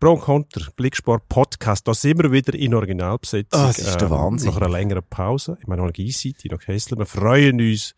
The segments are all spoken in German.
Pro und Contra, Blicksport Podcast, da sind wir wieder in Originalbesetzung. Ah, das ist der Wahnsinn. Nach einer längeren Pause. Ich meine, noch Seite, noch Kessler. Wir freuen uns,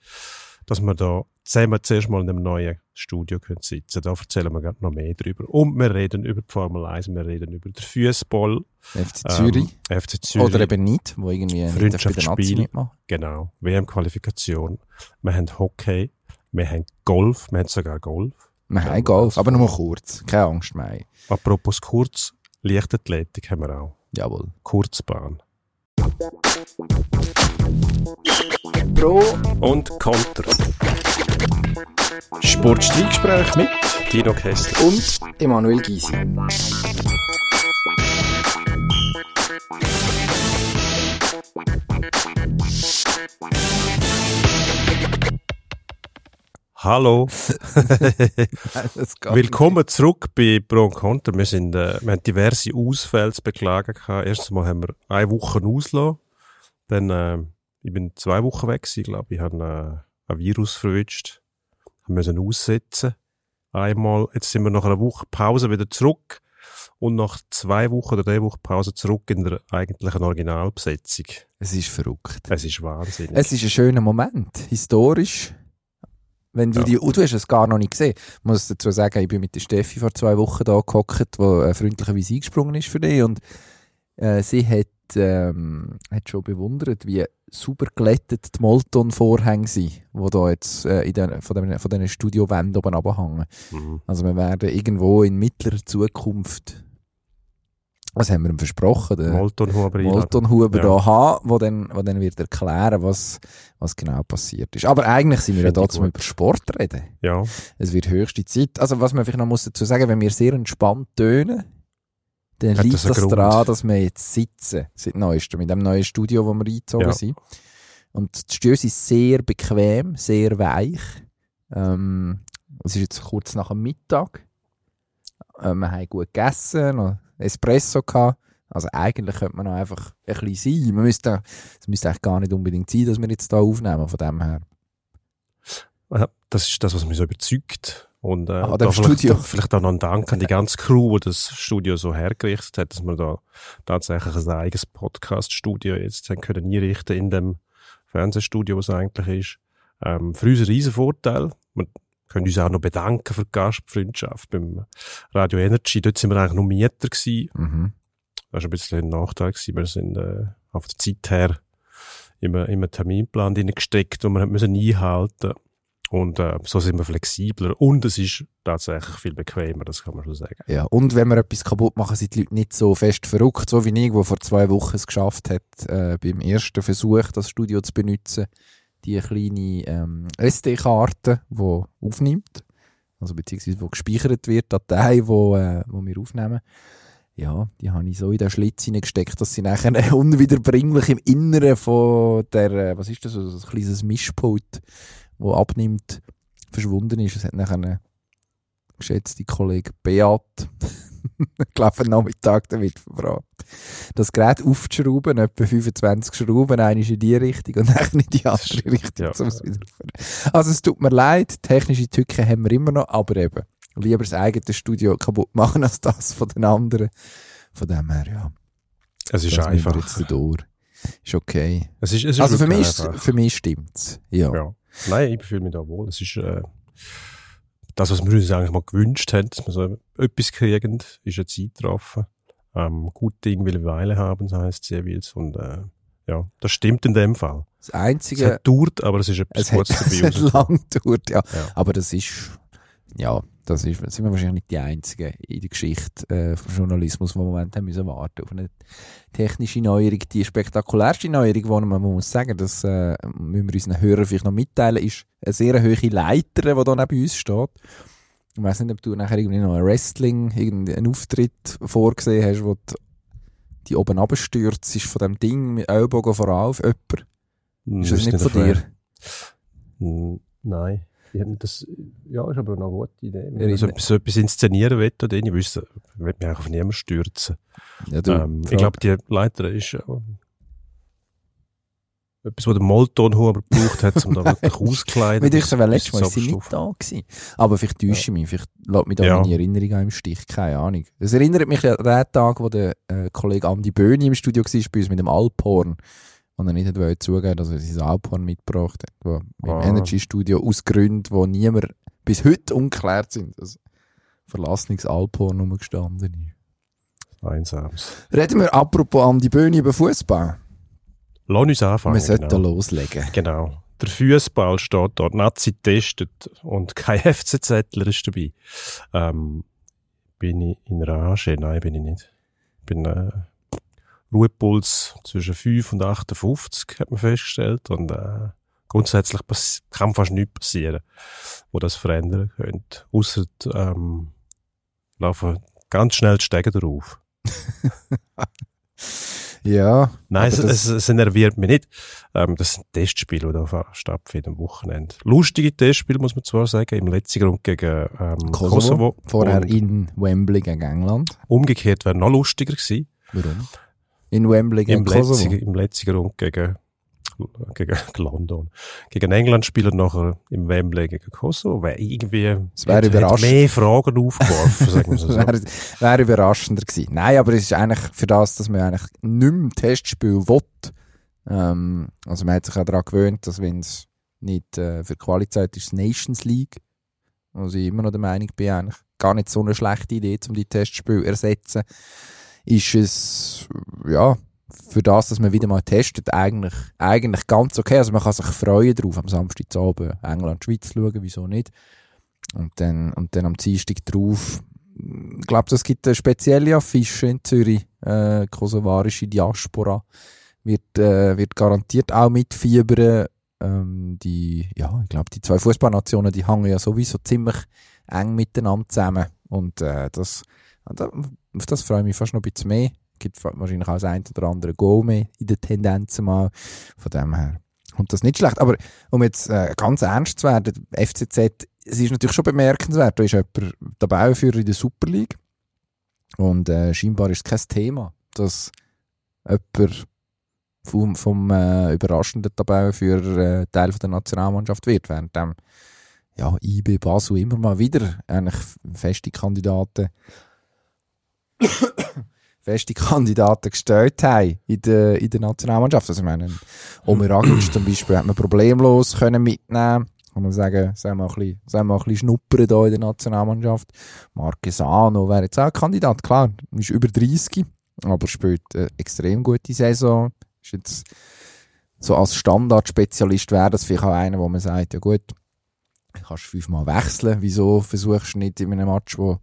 dass wir da zusammen zuerst mal in einem neuen Studio können sitzen. Da erzählen wir noch mehr drüber. Und wir reden über die Formel 1, wir reden über den Fußball. FC Zürich. Ähm, FC Zürich. Oder eben nicht, wo irgendwie Nazi Freundschaftsspiel. Genau. WM-Qualifikation. Wir haben Hockey. Wir haben Golf. Wir haben sogar Golf. Wir haben Golf, aber nur kurz. Keine Angst mehr. Apropos kurz, Leichtathletik haben wir auch. Jawohl. Kurzbahn. Pro Und Konter. Sportstreitgespräch mit Dino Kessler. und Emanuel Gysi. Hallo. Willkommen zurück bei Pro und Contra. Wir, sind, äh, wir haben diverse Ausfälle zu beklagen gehabt. Erstens mal haben wir eine Woche ausgelassen. Dann, äh, ich bin zwei Wochen weg gewesen, glaube ich. habe äh, ein Virus verwünscht. Wir müssen aussetzen. Einmal, jetzt sind wir nach einer Woche Pause wieder zurück. Und nach zwei Wochen oder drei Wochen Pause zurück in der eigentlichen Originalbesetzung. Es ist verrückt. Es ist wahnsinnig. Es ist ein schöner Moment. Historisch. Wenn du Ja. die, oh, du hast es gar noch nicht gesehen. Ich muss dazu sagen, ich bin mit der Steffi vor zwei Wochen da gehockt, die äh, freundlicherweise eingesprungen ist für dich und äh, sie hat, ähm, hat schon bewundert, wie super glättet die Molton-Vorhänge sind, die da jetzt äh, in den, von, den, von diesen Studiowänden oben runterhängen. Mhm. Also wir werden irgendwo in mittlerer Zukunft, was haben wir ihm versprochen? Der Molton Huber Molton Huber Ja. da haben, wo dann, wo dann wird erklären, was, was genau passiert ist. Aber eigentlich sind wir ja da zum über Sport reden. Ja. Es wird höchste Zeit. Also was man vielleicht noch muss dazu sagen, wenn wir sehr entspannt tönen, dann Hat liegt das das, daran, dass wir jetzt sitzen, seit neuestem, in dem neuen Studio, wo wir eingezogen Ja. sind. Und die Stühle sind sehr bequem, sehr weich. Ähm, es ist jetzt kurz nach dem Mittag. Äh, wir haben gut gegessen, noch Espresso gehabt. Also eigentlich könnte man noch einfach ein bisschen sein. Man müsste, es müsste eigentlich gar nicht unbedingt sein, dass wir jetzt da aufnehmen, von dem her. Ja, Das ist das, was mich so überzeugt. Und äh, Ah, da vielleicht, vielleicht auch noch ein Dank an die ganze Crew, die das Studio so hergerichtet hat, dass wir da tatsächlich ein eigenes Podcast-Studio jetzt haben können einrichten in dem Fernsehstudio, was eigentlich ist. Ähm, für uns ein riesen Vorteil. Können uns auch noch bedanken für die Gastfreundschaft beim Radio Energy. Dort sind wir eigentlich nur Mieter gewesen. Mhm. Das war ein bisschen ein Nachteil. Gewesen. Wir sind äh, auf der Zeit her immer, immer einen Terminplan gesteckt und wir müssen einhalten. Und äh, so sind wir flexibler. Und es ist tatsächlich viel bequemer, das kann man schon sagen. Ja, und wenn wir etwas kaputt machen, sind die Leute nicht so fest verrückt, so wie ich, der vor zwei Wochen es geschafft hat, äh, beim ersten Versuch, das Studio zu benutzen, die kleine ähm, SD-Karte, die aufnimmt, also beziehungsweise wo gespeichert wird, Datei, wo, äh, wo wir aufnehmen. Ja, die habe ich so in den Schlitz hineingesteckt, dass sie nachher unwiederbringlich im Inneren von der, äh, was ist das, so ein kleines Mischpult, wo abnimmt, verschwunden ist. Es hat nachher geschätzte Kollege Beat, ich glaube, Nachmittag damit verbracht, das Gerät aufzuschrauben, etwa 25 Schrauben, eine ist in die Richtung und eine in die andere Richtung. Ja. um es. Also es tut mir leid, technische Tücken haben wir immer noch, aber eben, lieber das eigene Studio kaputt machen als das von den anderen. Von dem her, ja, Es ist das einfach. jetzt durch. Ist okay. Es ist, es ist Also für mich, einfach. für mich stimmt's. Ja. Ja. Nein, ich fühle mich da wohl. Es ist äh, das, was wir uns eigentlich mal gewünscht haben, dass wir so etwas kriegen, ist eine Zeit getroffen. Ähm, gute Dinge will Weile haben, so heisst es jeweils. Und äh, ja, das stimmt in dem Fall. Das Es Einzige, hat gedauert, aber es ist etwas es hat, Gutes es dabei hat rausgekommen. lang gedauert, ja. Ja. Aber das ist, ja, das ist, sind wir wahrscheinlich nicht die Einzigen in der Geschichte äh, vom Journalismus, die im Moment haben müssen warten auf eine technische Neuerung. Die spektakulärste Neuerung, die man, muss sagen, das äh, müssen wir unseren Hörern vielleicht noch mitteilen, ist eine sehr hohe Leiter, die da neben uns steht. Ich weiss nicht, ob du nachher irgendwie noch ein Wrestling, irgendeinen Auftritt vorgesehen hast, wo die, die oben runterstürzt ist von dem Ding mit Ellbogen vorauf, jemand. Hm, Ist das nicht von dir? Hm, Nein. Ich das, ja, ist aber noch eine gute Idee. Wenn Ja, ich so so etwas inszenieren will, oder ich wüsste, ich will mich eigentlich auf niemanden stürzen. Ja, du, Ähm, ich glaube, die Leiter ist, äh, etwas, was der Moltonhuber gebraucht hat, um da wirklich auszukleiden. Wie ich so, letztes Mal sie nicht da gewesen. Aber vielleicht täusche ich mich, vielleicht lässt mich da Ja. meine Erinnerung im Stich, keine Ahnung. Es erinnert mich an den Tag, wo der äh, Kollege Andi Böhni im Studio war, bei uns mit dem Alphorn. Und er nicht wollen zugeben, dass er sein Alphorn mitgebracht hat, wo im Ah. Energy Studio aus Gründen, wo niemand bis heute ungeklärt sind, das verlassenes Alphorn rumgestanden ist. Einsames. Reden wir apropos Andi Böhni über Fußball. Lass uns anfangen. Wir sollten genau. loslegen. Genau. Der Fußball steht dort, Nazi testet und kein FCZler ist dabei. Ähm, bin ich in Rage? Nein, bin ich nicht. Bin äh, Ruhepuls zwischen 5 und 58, hat man festgestellt. Und äh, grundsätzlich kann fast nichts passieren, wo das verändern könnte. Ausser ähm, laufen ganz schnell die Stege drauf. Ja, Nein, es, das- es, es nerviert mich nicht. Ähm, das sind Testspiele, die da stattfinden am Wochenende. Lustige Testspiele, muss man zwar sagen, im letzten Grund gegen ähm, Kosovo. Kosovo. Vorher in Wembley gegen England. umgekehrt wäre noch lustiger gewesen. Warum? In Wembley gegen Im Kosovo. letzten, Im letzten Grund gegen, gegen London. Gegen England spielen nachher im Wembley gegen Kosovo. Wäre irgendwie Es wäre überraschend. mehr Fragen aufgeworfen, sagen wir so. Wäre, wäre überraschender gewesen. Nein, aber es ist eigentlich für das, dass man eigentlich nicht mehr Testspiel will. Ähm, also man hat sich auch daran gewöhnt, dass wenn es nicht äh, für Qualität ist, Nations League, was ich immer noch der Meinung bin, eigentlich gar nicht so eine schlechte Idee, um die Testspiele zu ersetzen, ist es, ja, für das, dass man wieder mal testet, eigentlich, eigentlich ganz okay. Also man kann sich freuen drauf, am Samstagabend England-Schweiz schauen, wieso nicht. Und dann, und dann am Dienstag drauf, ich glaube, es gibt eine spezielle Affische in Zürich, äh, kosovarische Diaspora, wird, äh, wird garantiert auch mitfiebern. Ähm, die, ja, ich glaube, die zwei Fußballnationen, die hängen ja sowieso ziemlich eng miteinander zusammen. Und äh, das, da- auf das freue ich mich fast noch ein bisschen mehr. Gibt wahrscheinlich auch das ein oder andere Goal mehr in den Tendenzen mal. Von dem her kommt das nicht schlecht. Aber um jetzt äh, ganz ernst zu werden, FCZ, es ist natürlich schon bemerkenswert, da ist jemand Tabellenführer in der Super League und äh, scheinbar ist es kein Thema, dass jemand vom, vom äh, überraschenden Tabellenführer äh, Teil von der Nationalmannschaft wird, während dem ja, IB Basel immer mal wieder eigentlich feste Kandidaten feste Kandidaten gestellt haben in der, in der Nationalmannschaft. Also ich meine, Omer Agic zum Beispiel hat man problemlos können mitnehmen kann man sagen, sollen wir, ein bisschen, wir ein bisschen schnuppern hier in der Nationalmannschaft. Marquesano wäre jetzt auch Kandidat, klar, ist über 30, aber spielt eine extrem gute Saison. Ist jetzt so als Standardspezialist wäre das vielleicht auch einer, wo man sagt, ja gut, kannst fünfmal wechseln, wieso versuchst du nicht in einem Match, wo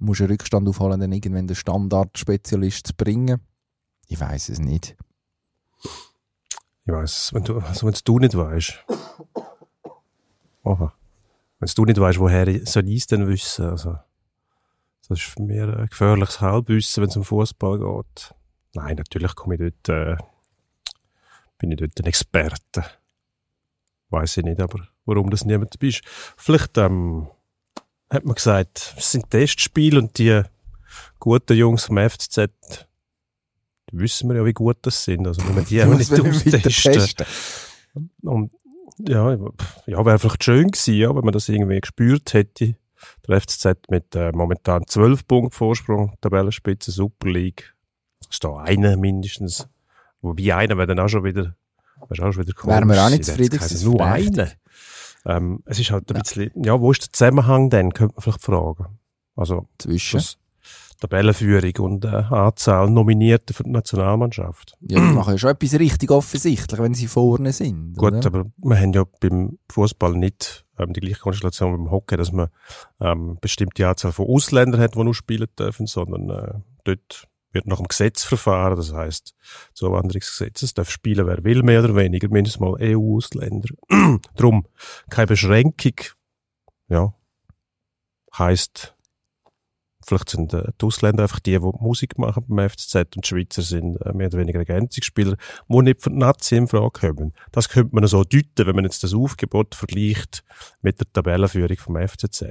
musst einen Rückstand aufholen, dann irgendwann den Standardspezialist zu bringen? Ich weiß es nicht. Ich weiß, wenn du, also wenn du nicht weißt. Oha. Wenn du nicht weißt, woher soll ich es denn wissen? Also, das ist für mich ein gefährliches Halbwissen, wenn es um Fußball geht. Nein, natürlich komme ich dort, äh, bin ich dort ein Experte. Weiß ich nicht, aber warum das niemand dabei ist. Vielleicht, ähm, hat man gesagt, es sind Testspiele und die guten Jungs vom FCZ, die wissen wir ja, wie gut das sind. Also, wenn wir die auch nicht austesten. testen? Und ja, ja wäre vielleicht schön gewesen, ja, wenn man das irgendwie gespürt hätte. Der FCZ mit äh, momentan 12 Punkten Vorsprung, Tabellenspitze, Super League. Ist da einer mindestens. Wobei einer wäre dann auch schon wieder, wäre auch schon wieder Wären wir auch komisch nicht zufrieden gewesen, Nur einer. Ähm, es ist halt ein bisschen, ja, wo ist der Zusammenhang denn, könnte man vielleicht fragen. Also, Zwischen. Tabellenführung und äh, Anzahl Nominierter für die Nationalmannschaft. Ja, die machen ja schon etwas richtig offensichtlich, wenn sie vorne sind. Gut, oder? aber wir haben ja beim Fußball nicht ähm, die gleiche Konstellation wie beim Hockey, dass man ähm, bestimmte Anzahl von Ausländern hat, die nur spielen dürfen, sondern äh, dort wird nach dem Gesetz verfahren, das heißt Zuwanderungsgesetz. Es darf spielen, wer will, mehr oder weniger, mindestens mal EU-Ausländer. Drum keine Beschränkung. Ja, heißt Vielleicht sind äh, die Ausländer einfach die, die Musik machen beim FCZ und die Schweizer sind äh, mehr oder weniger Ergänzungsspieler, die nicht die Nazi in Frage kommen. Das könnte man so deuten, wenn man jetzt das Aufgebot vergleicht mit der Tabellenführung vom FCZ.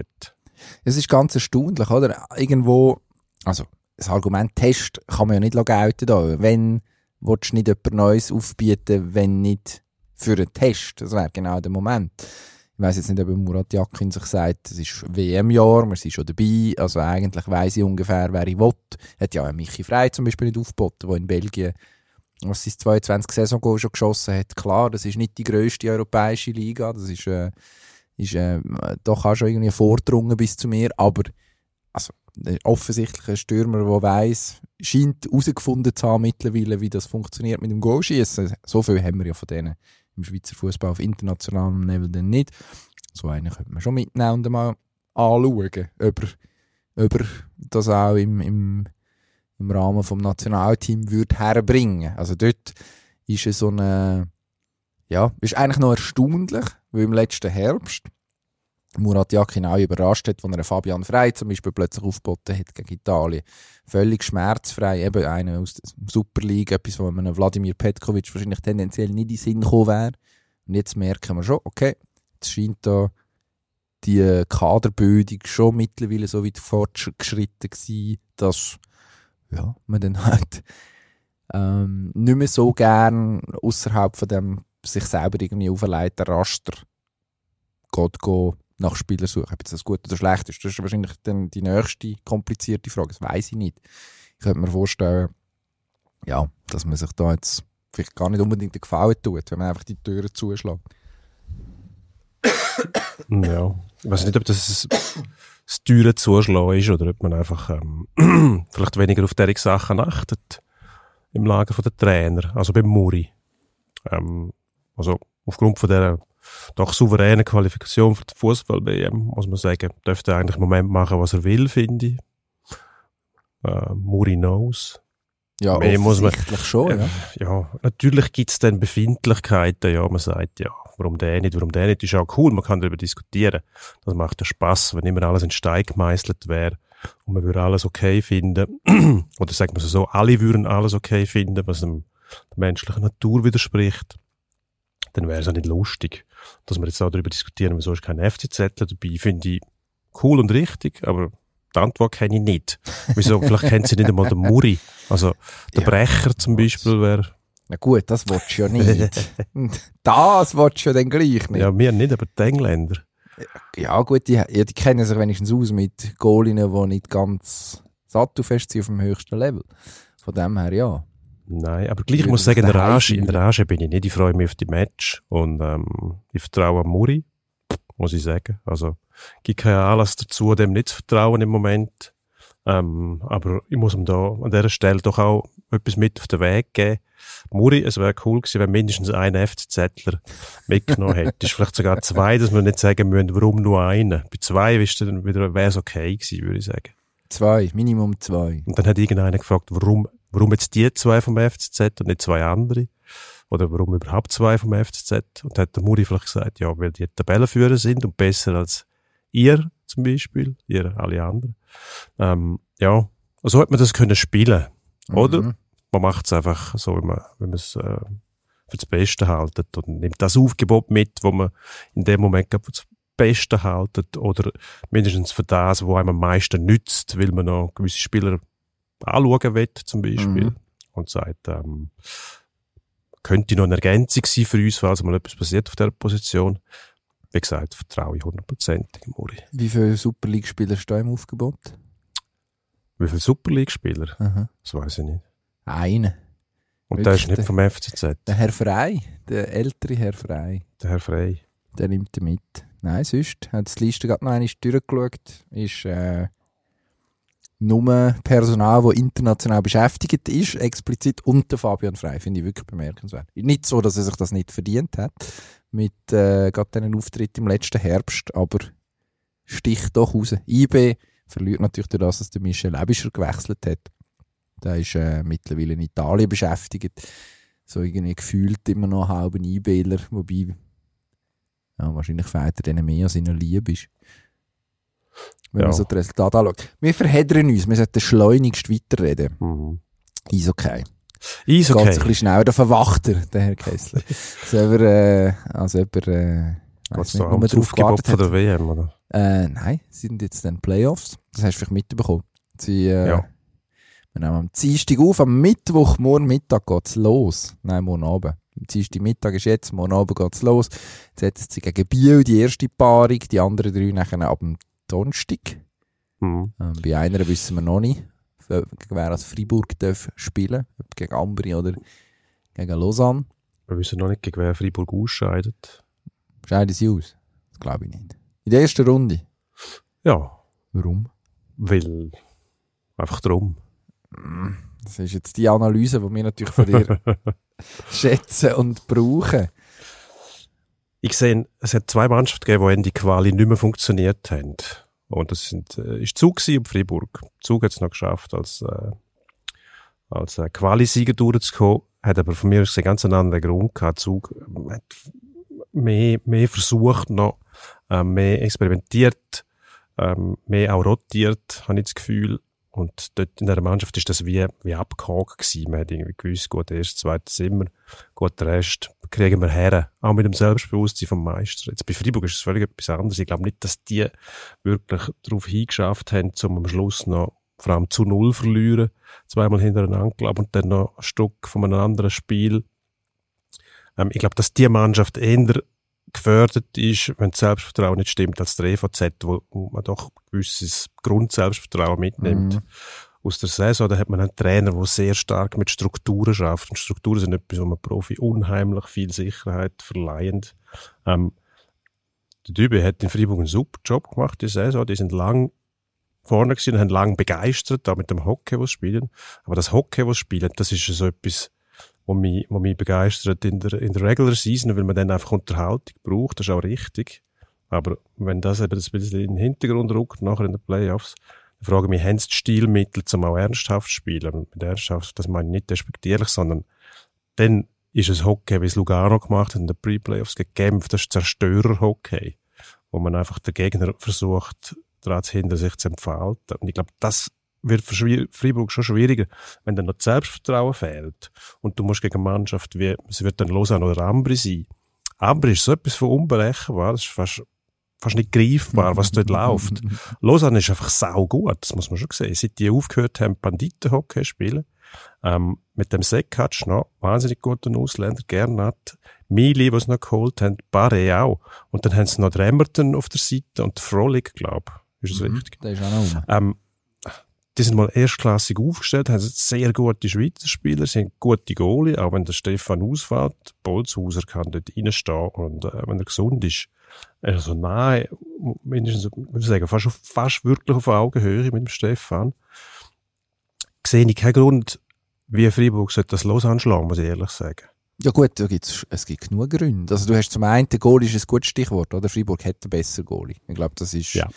Es ist ganz erstaunlich, oder? Irgendwo, also, das Argument Test kann man ja nicht gelten da. Wenn, willst du nicht etwas Neues aufbieten, wenn nicht für einen Test. Das wäre genau der Moment. Ich weiß jetzt nicht, ob Murat Yakin sich sagt, es ist WM-Jahr, wir sind schon dabei, also eigentlich weiss ich ungefähr, wer ich will. Hat ja Michi Frey zum Beispiel nicht aufgeboten, der in Belgien was sein 22 Saison schon geschossen hat. Klar, das ist nicht die grösste europäische Liga, das ist, äh, ist äh, doch auch schon irgendwie vordrungen bis zu mir, aber also, offensichtlich ein Stürmer, der weiss, scheint herausgefunden zu haben mittlerweile, wie das funktioniert mit dem Goalschießen. So viel haben wir ja von denen im Schweizer Fußball auf internationalem Level dann nicht. So einen könnte man schon mitnehmen und mal anschauen, ob er, ob er das auch im, im, im Rahmen vom Nationalteam würde. Also dort ist es so eine, ja, ist eigentlich noch erstaunlich, weil im letzten Herbst Murat Yakin auch überrascht hat, als er Fabian Frey zum Beispiel plötzlich aufgeboten hat gegen Italien. Völlig schmerzfrei, eben einer aus der Super League, etwas, wo einem Wladimir Petkovic wahrscheinlich tendenziell nicht in den Sinn gekommen wäre. Und jetzt merken wir schon, okay, es scheint da die Kaderbildung schon mittlerweile so weit fortgeschritten gewesen, dass ja, man dann halt ähm, nicht mehr so gern außerhalb von dem sich selber irgendwie auferlegten Raster geht, geht nach Spielern suchen. Ob das gut oder schlecht ist, das ist wahrscheinlich dann die nächste komplizierte Frage. Das weiß ich nicht. Ich könnte mir vorstellen, ja, dass man sich da jetzt vielleicht gar nicht unbedingt den Gefallen tut, wenn man einfach die Türen zuschlägt. ja, ich weiß nicht, ob das das teure Zuschlagen ist oder ob man einfach ähm, vielleicht weniger auf diese Sachen achtet im Lager der Trainer, also beim Muri. Ähm, also aufgrund von dieser doch souveräne Qualifikation für die Fußball-WM, muss man sagen. Dürfte eigentlich im Moment machen, was er will, finde ich. Äh, Muri knows. Ja, Mehr muss man, schon, ja. Äh, ja, natürlich gibt es dann Befindlichkeiten, ja, man sagt, ja, warum der nicht, warum der nicht, ist auch cool, man kann darüber diskutieren. Das macht ja Spaß, wenn immer alles in Stein gemeißelt wäre und man würde alles okay finden, oder sagt man so, alle würden alles okay finden, was dem, der menschlichen Natur widerspricht, dann wäre es ja nicht lustig dass wir jetzt auch darüber diskutieren, wieso ist kein FCZ dabei, finde ich cool und richtig, aber die Antwort kenne ich nicht. Wieso? Vielleicht kennt sie nicht einmal den Muri. Also, der ja, Brecher zum Beispiel wäre. Na gut, das willst du ja nicht. das willst du ja dann gleich nicht. Ja, wir nicht, aber die Engländer. Ja, gut, die, ja, die kennen sich wenigstens aus mit Goalinnen, die nicht ganz sattelfest sind auf dem höchsten Level. Von dem her, ja. Nein, aber gleich, ich muss sagen, in der, Rage, in der Rage bin ich nicht. Ich freue mich auf die Match und ähm, ich vertraue Muri, muss ich sagen. Also, gibt keinen Anlass dazu, dem nicht zu vertrauen im Moment. Ähm, aber ich muss ihm da an dieser Stelle doch auch etwas mit auf den Weg geben. Muri, es wäre cool gewesen, wenn mindestens ein FCZler mitgenommen hätte. Ist vielleicht sogar zwei, dass wir nicht sagen müssen, warum nur einen. Bei zwei wäre es okay gewesen, würde ich sagen. Zwei, Minimum zwei. Und dann hat irgendeiner gefragt, warum warum jetzt die zwei vom FCZ und nicht zwei andere? Oder warum überhaupt zwei vom FCZ? Und hat der Muri vielleicht gesagt, ja, weil die Tabellenführer sind und besser als ihr zum Beispiel, ihr alle anderen. Ähm, ja, so hat man das können spielen, oder? Mhm. Man macht es einfach so, wie man, wenn man es äh, für das Beste haltet und nimmt das Aufgebot mit, wo man in dem Moment für das Beste haltet oder mindestens für das, wo einem am meisten nützt, weil man noch gewisse Spieler anschauen will, zum Beispiel. Mhm. Und sagt, ähm, könnte noch eine Ergänzung sein für uns, falls mal etwas passiert auf dieser Position. Wie gesagt, vertraue ich hundertprozentig Muri. Wie viele Super League-Spieler stehen im Aufgebot? Wie viele Super League-Spieler? Das weiß ich nicht. Einen. Und der ist nicht vom FCZ? Der Herr Frei, der ältere Herr Frei. Der Herr Frei. Der nimmt er mit. Nein, sonst hat die Liste gerade noch einmal durchgeschaut. Ist, äh, nur Personal, das international beschäftigt ist, explizit unter Fabian Frey, finde ich wirklich bemerkenswert. Nicht so, dass er sich das nicht verdient hat, mit äh, gerade diesen Auftritt im letzten Herbst, aber sticht doch raus. IB verliert natürlich durch das, dass der Michel Ebischer gewechselt hat. Der ist äh, mittlerweile in Italien beschäftigt. So irgendwie gefühlt immer noch halben IBler, wobei ja, wahrscheinlich fehlt er denen mehr als in der Liebe ist wenn ja. man so das Resultat anschaut. Wir verheddern uns, wir sollten schleunigst weiterreden. Mhm. Ist okay. Ist okay. Geht ein bisschen schneller, der verwacht er, der Herr Kessler. Selber, äh, also jemand, äh, weiss nicht, nur drauf gewartet von der WM, oder? Äh, nein, sie sind jetzt dann Playoffs. Das hast du vielleicht mitbekommen. Sie, äh, ja. Wir nehmen am Dienstag auf, am Mittwoch, morgen Mittag geht's los. Nein, morgen Abend. Am Dienstag Mittag ist jetzt, morgen Abend geht's los. ZSC gegen Biel, die erste Paarung, die anderen drei nachher ab dem Donnerstag. Mhm. Ähm, bei einer wissen wir noch nicht, gegen wer als Freiburg darf spielen ob gegen Ambri oder gegen Lausanne. Wir wissen noch nicht, gegen wer Freiburg ausscheidet. Scheiden sie aus? Das glaube ich nicht. In der ersten Runde. Ja, Warum? weil einfach drum. Das ist jetzt die Analyse, die wir natürlich von dir schätzen und brauchen. Ich sehe, es hat zwei Mannschaften gegeben, die in die Quali nicht mehr funktioniert haben. Und das sind, äh, ist Zug und Freiburg. Zug hat es noch geschafft, als, äh, als äh, Quali-Sieger durchzukommen, hat aber von mir aus gesehen ganz einen anderen Grund gehabt. Zug hat mehr, mehr versucht noch, äh, mehr experimentiert, ähm, mehr auch rotiert, habe ich das Gefühl. Und dort in der Mannschaft ist das wie, wie abgehakt gewesen. Man hat irgendwie gewusst, gut, erst, zweites Zimmer, gut, den Rest kriegen wir her. Auch mit dem Selbstbewusstsein vom Meister. Jetzt bei Freiburg ist es völlig etwas anderes. Ich glaube nicht, dass die wirklich darauf hingeschafft haben, um am Schluss noch vor allem zu Null verlieren. Zweimal hintereinander, glaube und dann noch ein Stück von einem anderen Spiel. Ähm, ich glaube, dass die Mannschaft eher gefördert ist, wenn das Selbstvertrauen nicht stimmt, als der EVZ, wo, man doch ein gewisses Grundselbstvertrauen mitnimmt. Mhm. Aus der Saison, da hat man einen Trainer, der sehr stark mit Strukturen schafft. Und Strukturen sind etwas, wo man Profi unheimlich viel Sicherheit verleihen. Ähm, der Dübe hat in Freiburg einen super Job gemacht, die Saison. Die sind lang vorne gewesen und haben lang begeistert, auch mit dem Hockey, was spielen. Aber das Hockey, was spielen, das ist so etwas, was mich, was mich begeistert in der, in der Regular Season, weil man dann einfach Unterhaltung braucht, das ist auch richtig. Aber wenn das eben ein bisschen in den Hintergrund rückt, nachher in den Playoffs, dann frage ich mich, haben sie die Stilmittel, um auch ernsthaft zu spielen? Mit ernsthaft, das meine ich nicht despektierlich, sondern dann ist es Hockey, wie es Lugano gemacht hat in den Pre-Playoffs gekämpft, das ist Zerstörer-Hockey, wo man einfach den Gegner versucht, daran zu hindern, sich zu entfalten. Und ich glaube, das wird für Freiburg schon schwieriger, wenn dann noch das Selbstvertrauen fehlt und du musst gegen eine Mannschaft wie, es wird dann Lausanne oder Ambri sein. Ambri ist so etwas von unberechenbar, das ist fast, fast nicht greifbar, was dort läuft. Lausanne ist einfach sau gut, das muss man schon sehen. Seit die aufgehört haben, Banditenhockey spielen, ähm, mit dem Sekatsch noch, wahnsinnig guten Ausländer, Gernat, Mili, was sie noch geholt haben, Barre auch. Und dann haben sie noch Remmerton auf der Seite und Frolik, glaub. Ist das richtig? Der ist auch noch. Ähm, die sind mal erstklassig aufgestellt, haben sehr gute Schweizer Spieler, sind gute Goalie, auch wenn der Stefan ausfällt. Bolzhauser kann dort reinstehen und äh, wenn er gesund ist, also nahe, mindestens, würde ich sagen, fast, auf, fast wirklich auf Augenhöhe mit dem Stefan. Sehe ich keinen Grund, wie Freiburg sollte das los anschlagen, muss ich ehrlich sagen. Ja gut, da gibt's, es gibt genug Gründe. Also du hast zum einen, der Goalie ist ein gutes Stichwort, oder? Freiburg hat einen besseren Goalie. Ich glaube, das ist, Ja.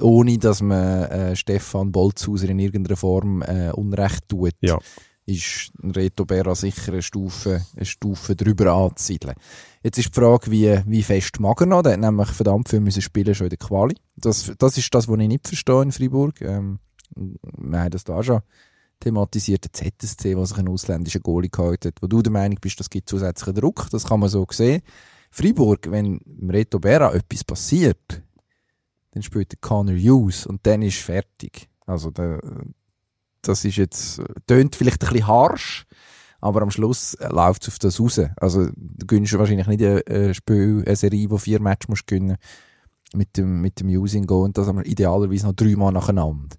Ohne dass man äh, Stefan Bolzhauser in irgendeiner Form äh, Unrecht tut, Ja. ist ein Reto Berra sicher eine Stufe, eine Stufe drüber anzusiedeln. Jetzt ist die Frage, wie, wie fest mag er noch? Der hat nämlich verdammt viel müssen spielen schon in der Quali. Das, das ist das, was ich nicht verstehe in Freiburg. Ähm, wir haben das da schon thematisiert, der ZSC, was sich einen ausländischen Goalie gehalten hat, wo du der Meinung bist, das gibt zusätzlichen Druck, das kann man so sehen. Freiburg, wenn Reto Berra etwas passiert, dann spielt der Connor Hughes und dann ist fertig. Also der, das ist jetzt, tönt vielleicht ein bisschen harsch, aber am Schluss läuft es auf das raus. Also du gönnst wahrscheinlich nicht ein, Spiel, eine Serie, wo vier Matches musst gewinnen mit dem, mit dem Using Go und das aber idealerweise noch dreimal nacheinander.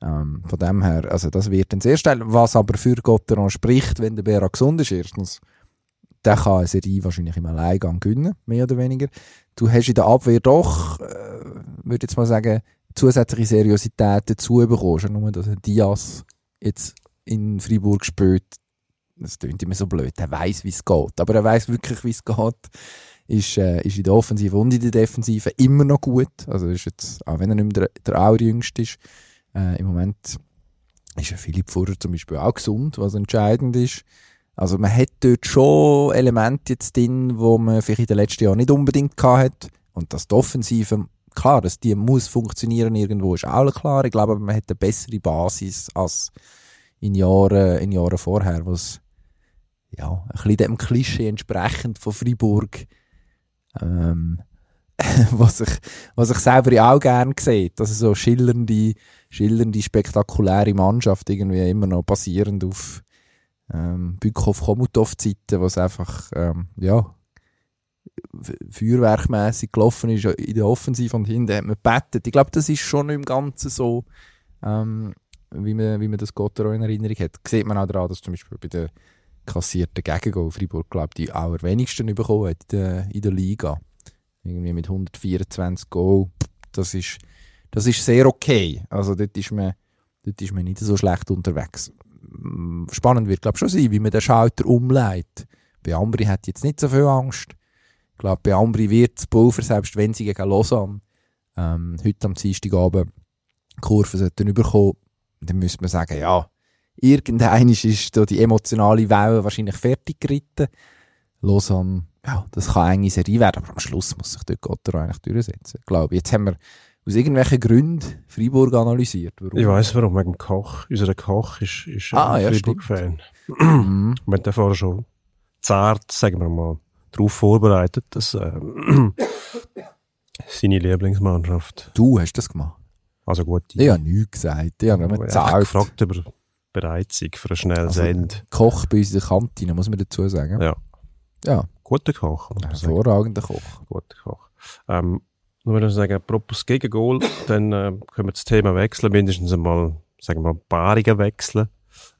Ähm, von dem her, also das wird dann sehr schnell. Was aber für Gotteron spricht, wenn der Bera gesund ist, erstens, der kann eine Serie wahrscheinlich im Alleingang gewinnen, mehr oder weniger. Du hast in der Abwehr doch, äh, würde jetzt mal sagen, zusätzliche Seriosität dazu bekommen. Schon nur, dass ein Diaz jetzt in Freiburg spielt. Das klingt immer so blöd. Er weiß, wie es geht. Aber er weiß wirklich, wie es geht. Ist, äh, ist in der Offensive und in der Defensive immer noch gut. Also ist jetzt, auch wenn er nicht mehr der, der Allerjüngste ist, äh, im Moment ist Philipp Furrer zum Beispiel auch gesund, was entscheidend ist. Also man hat dort schon Elemente jetzt drin, wo man vielleicht in den letzten Jahren nicht unbedingt gehabt hat. Und dass die Offensive, klar, dass die muss funktionieren irgendwo, ist auch klar. Ich glaube, man hat eine bessere Basis als in Jahren, in Jahren vorher, wo es ja, ein bisschen dem Klischee entsprechend von Freiburg ähm, was ich, was ich selber auch gerne sehe. Also so schillernde, schillernde, spektakuläre Mannschaft, irgendwie immer noch basierend auf ähm, Bückhoff-Komutov-Zeiten, was einfach, ähm, ja, feuerwerkmässig gelaufen ist in der Offensive und hinten hat man bettet. Ich glaube, das ist schon im Ganzen so, ähm, wie, man, wie man das Gotteron in Erinnerung hat. Sieht man auch daran, dass zum Beispiel bei den kassierten Gegengol Freiburg, glaube die auch am wenigsten bekommen hat in der, in der Liga. Irgendwie mit 124 Goal. Das ist, das ist sehr okay. Also dort ist man, dort ist man nicht so schlecht unterwegs. Spannend wird, glaube ich, schon sein, wie man den Schalter umleitet. Bei Ambri hat jetzt nicht so viel Angst. Ich glaube, bei Ambri wird das Pulver, selbst wenn sie gegen Lausanne ähm, heute am Dienstagabend Kurve sollten überkommen, dann müsste man sagen, ja, irgendein ist da die emotionale Welle wahrscheinlich fertig geritten. Lausanne, ja, das kann eine enge Serie werden, aber am Schluss muss sich dort Gottero eigentlich durchsetzen. Ich glaube, jetzt haben wir aus irgendwelchen Gründen Freiburg analysiert. Warum? Ich weiss warum, wegen dem Koch. Unser Koch ist, ist ah, ein ja, Freiburg-Fan. Mhm. wir haben vorher schon zart, sagen wir mal, darauf vorbereitet, dass äh, seine Lieblingsmannschaft. Du hast das gemacht? Also gut. Ich, ich habe nichts gesagt. Ich habe nur gezahlt. gefragt, ob er bereit sei für ein schnelles also, Ende. Koch bei uns in der Kantine, muss man dazu sagen. Ja. Ja. Guter Koch. Hervorragender Koch. Guter Koch. Ähm, nur wenn ich sagen, apropos Gegengol, dann äh, können wir das Thema wechseln, mindestens einmal, sagen wir mal, Paarungen wechseln.